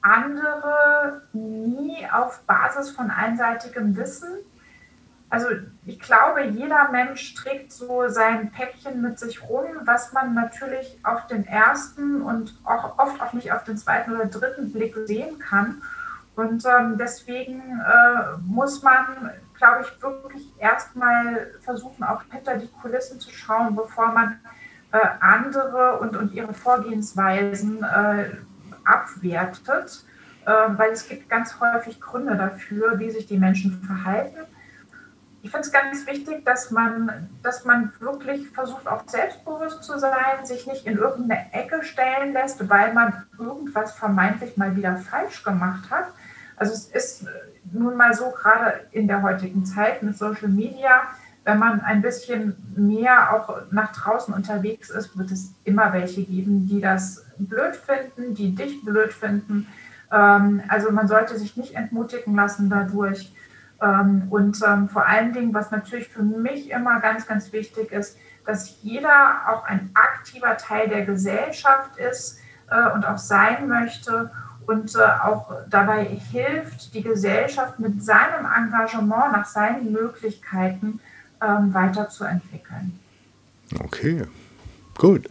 andere nie auf Basis von einseitigem Wissen. Also ich glaube, jeder Mensch trägt so sein Päckchen mit sich rum, was man natürlich auf den ersten und auch oft auch nicht auf den zweiten oder dritten Blick sehen kann. Und ähm, deswegen äh, muss man glaube ich, wirklich erstmal versuchen, auch hinter die Kulissen zu schauen, bevor man äh, andere und, und ihre Vorgehensweisen äh, abwertet, äh, weil es gibt ganz häufig Gründe dafür, wie sich die Menschen verhalten. Ich finde es ganz wichtig, dass man, dass man wirklich versucht, auch selbstbewusst zu sein, sich nicht in irgendeine Ecke stellen lässt, weil man irgendwas vermeintlich mal wieder falsch gemacht hat. Also es ist nun mal so, gerade in der heutigen Zeit mit Social Media, wenn man ein bisschen mehr auch nach draußen unterwegs ist, wird es immer welche geben, die das blöd finden, die dich blöd finden. Ähm, also man sollte sich nicht entmutigen lassen dadurch. Ähm, und ähm, vor allen Dingen, was natürlich für mich immer ganz, ganz wichtig ist, dass jeder auch ein aktiver Teil der Gesellschaft ist äh, und auch sein möchte und äh, auch dabei hilft, die Gesellschaft mit seinem Engagement nach seinen Möglichkeiten ähm, weiterzuentwickeln. Okay, gut.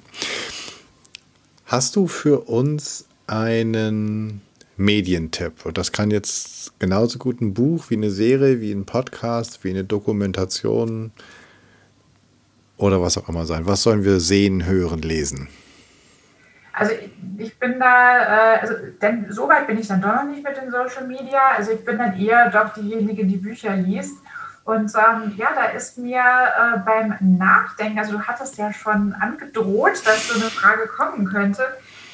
Hast du für uns einen Medientipp? Und das kann jetzt genauso gut ein Buch wie eine Serie, wie ein Podcast, wie eine Dokumentation oder was auch immer sein. Was sollen wir sehen, hören, lesen? Also ich bin da, äh, also denn so weit bin ich dann doch noch nicht mit den Social Media. Also ich bin dann eher doch diejenige, die Bücher liest. Und ähm, ja, da ist mir äh, beim Nachdenken, also du hattest ja schon angedroht, dass so eine Frage kommen könnte,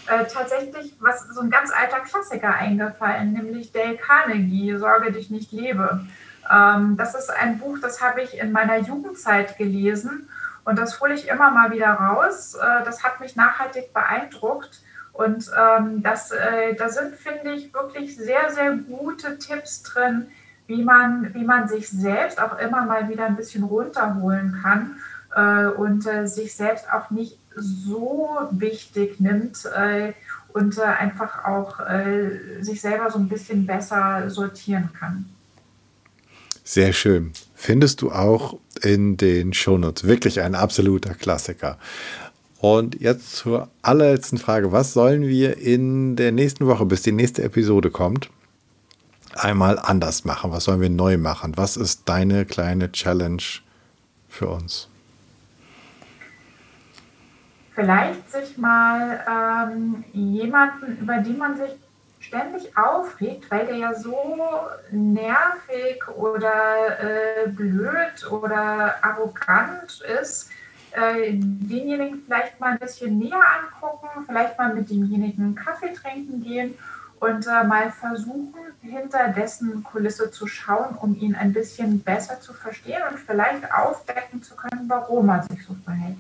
äh, tatsächlich was so ein ganz alter Klassiker eingefallen, nämlich Dale Carnegie, Sorge dich nicht lebe. Ähm, das ist ein Buch, das habe ich in meiner Jugendzeit gelesen und das hole ich immer mal wieder raus. Äh, das hat mich nachhaltig beeindruckt. Und ähm, das, äh, da sind, finde ich, wirklich sehr, sehr gute Tipps drin, wie man, wie man sich selbst auch immer mal wieder ein bisschen runterholen kann äh, und äh, sich selbst auch nicht so wichtig nimmt äh, und äh, einfach auch sich selber so ein bisschen besser sortieren kann. Sehr schön. Findest du auch in den Shownotes. Wirklich ein absoluter Klassiker. Und jetzt zur allerletzten Frage. Was sollen wir in der nächsten Woche, bis die nächste Episode kommt, einmal anders machen? Was sollen wir neu machen? Was ist deine kleine Challenge für uns? Vielleicht sich mal ähm, jemanden, über den man sich ständig aufregt, weil der ja so nervig oder äh, blöd oder arrogant ist, äh, denjenigen vielleicht mal ein bisschen näher angucken, vielleicht mal mit demjenigen Kaffee trinken gehen und äh, mal versuchen, hinter dessen Kulisse zu schauen, um ihn ein bisschen besser zu verstehen und vielleicht aufdecken zu können, warum er sich so verhält.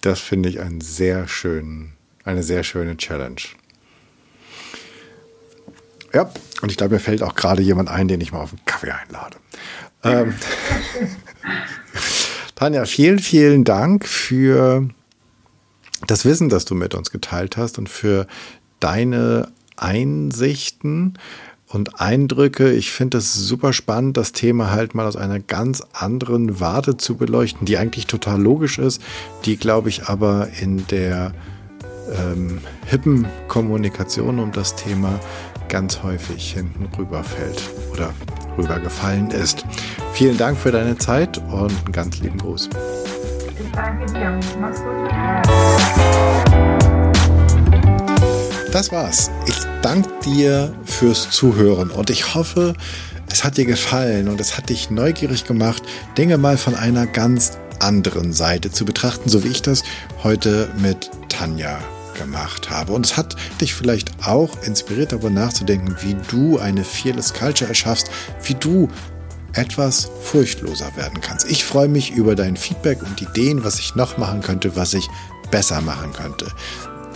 Das finde ich einen sehr schönen, eine sehr schöne Challenge. Ja, und ich glaube, mir fällt auch gerade jemand ein, den ich mal auf einen Kaffee einlade. Ähm, [laughs] Tanja, vielen, vielen Dank für das Wissen, das du mit uns geteilt hast und für deine Einsichten und Eindrücke. Ich finde es super spannend, das Thema halt mal aus einer ganz anderen Warte zu beleuchten, die eigentlich total logisch ist, die, glaube ich, aber in der ähm, hippen Kommunikation um das Thema ganz häufig hinten rüberfällt oder rübergefallen ist. Vielen Dank für deine Zeit und einen ganz lieben Gruß. Ich danke dir. Mach's gut. Das war's. Ich danke dir fürs Zuhören und ich hoffe, es hat dir gefallen und es hat dich neugierig gemacht, Dinge mal von einer ganz anderen Seite zu betrachten, so wie ich das heute mit Tanja gemacht habe. Und es hat dich vielleicht auch inspiriert, darüber nachzudenken, wie du eine Fearless Culture erschaffst, wie du etwas furchtloser werden kannst. Ich freue mich über dein Feedback und Ideen, was ich noch machen könnte, was ich besser machen könnte.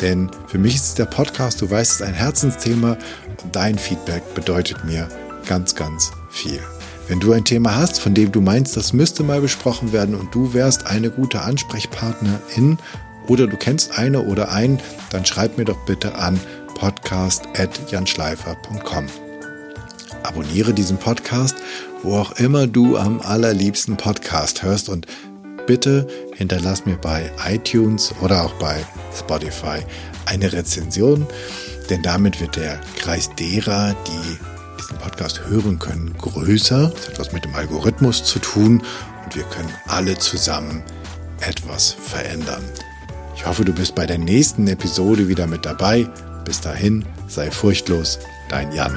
Denn für mich ist der Podcast, du weißt, es ein Herzensthema und dein Feedback bedeutet mir ganz, ganz viel. Wenn du ein Thema hast, von dem du meinst, das müsste mal besprochen werden und du wärst eine gute Ansprechpartnerin oder du kennst eine oder einen, dann schreib mir doch bitte an podcast.janschleifer.com. Abonniere diesen Podcast, wo auch immer du am allerliebsten Podcast hörst und bitte hinterlass mir bei iTunes oder auch bei Spotify eine Rezension, denn damit wird der Kreis derer, die diesen Podcast hören können, größer. Das hat was mit dem Algorithmus zu tun und wir können alle zusammen etwas verändern. Ich hoffe, du bist bei der nächsten Episode wieder mit dabei. Bis dahin, sei furchtlos, dein Jan.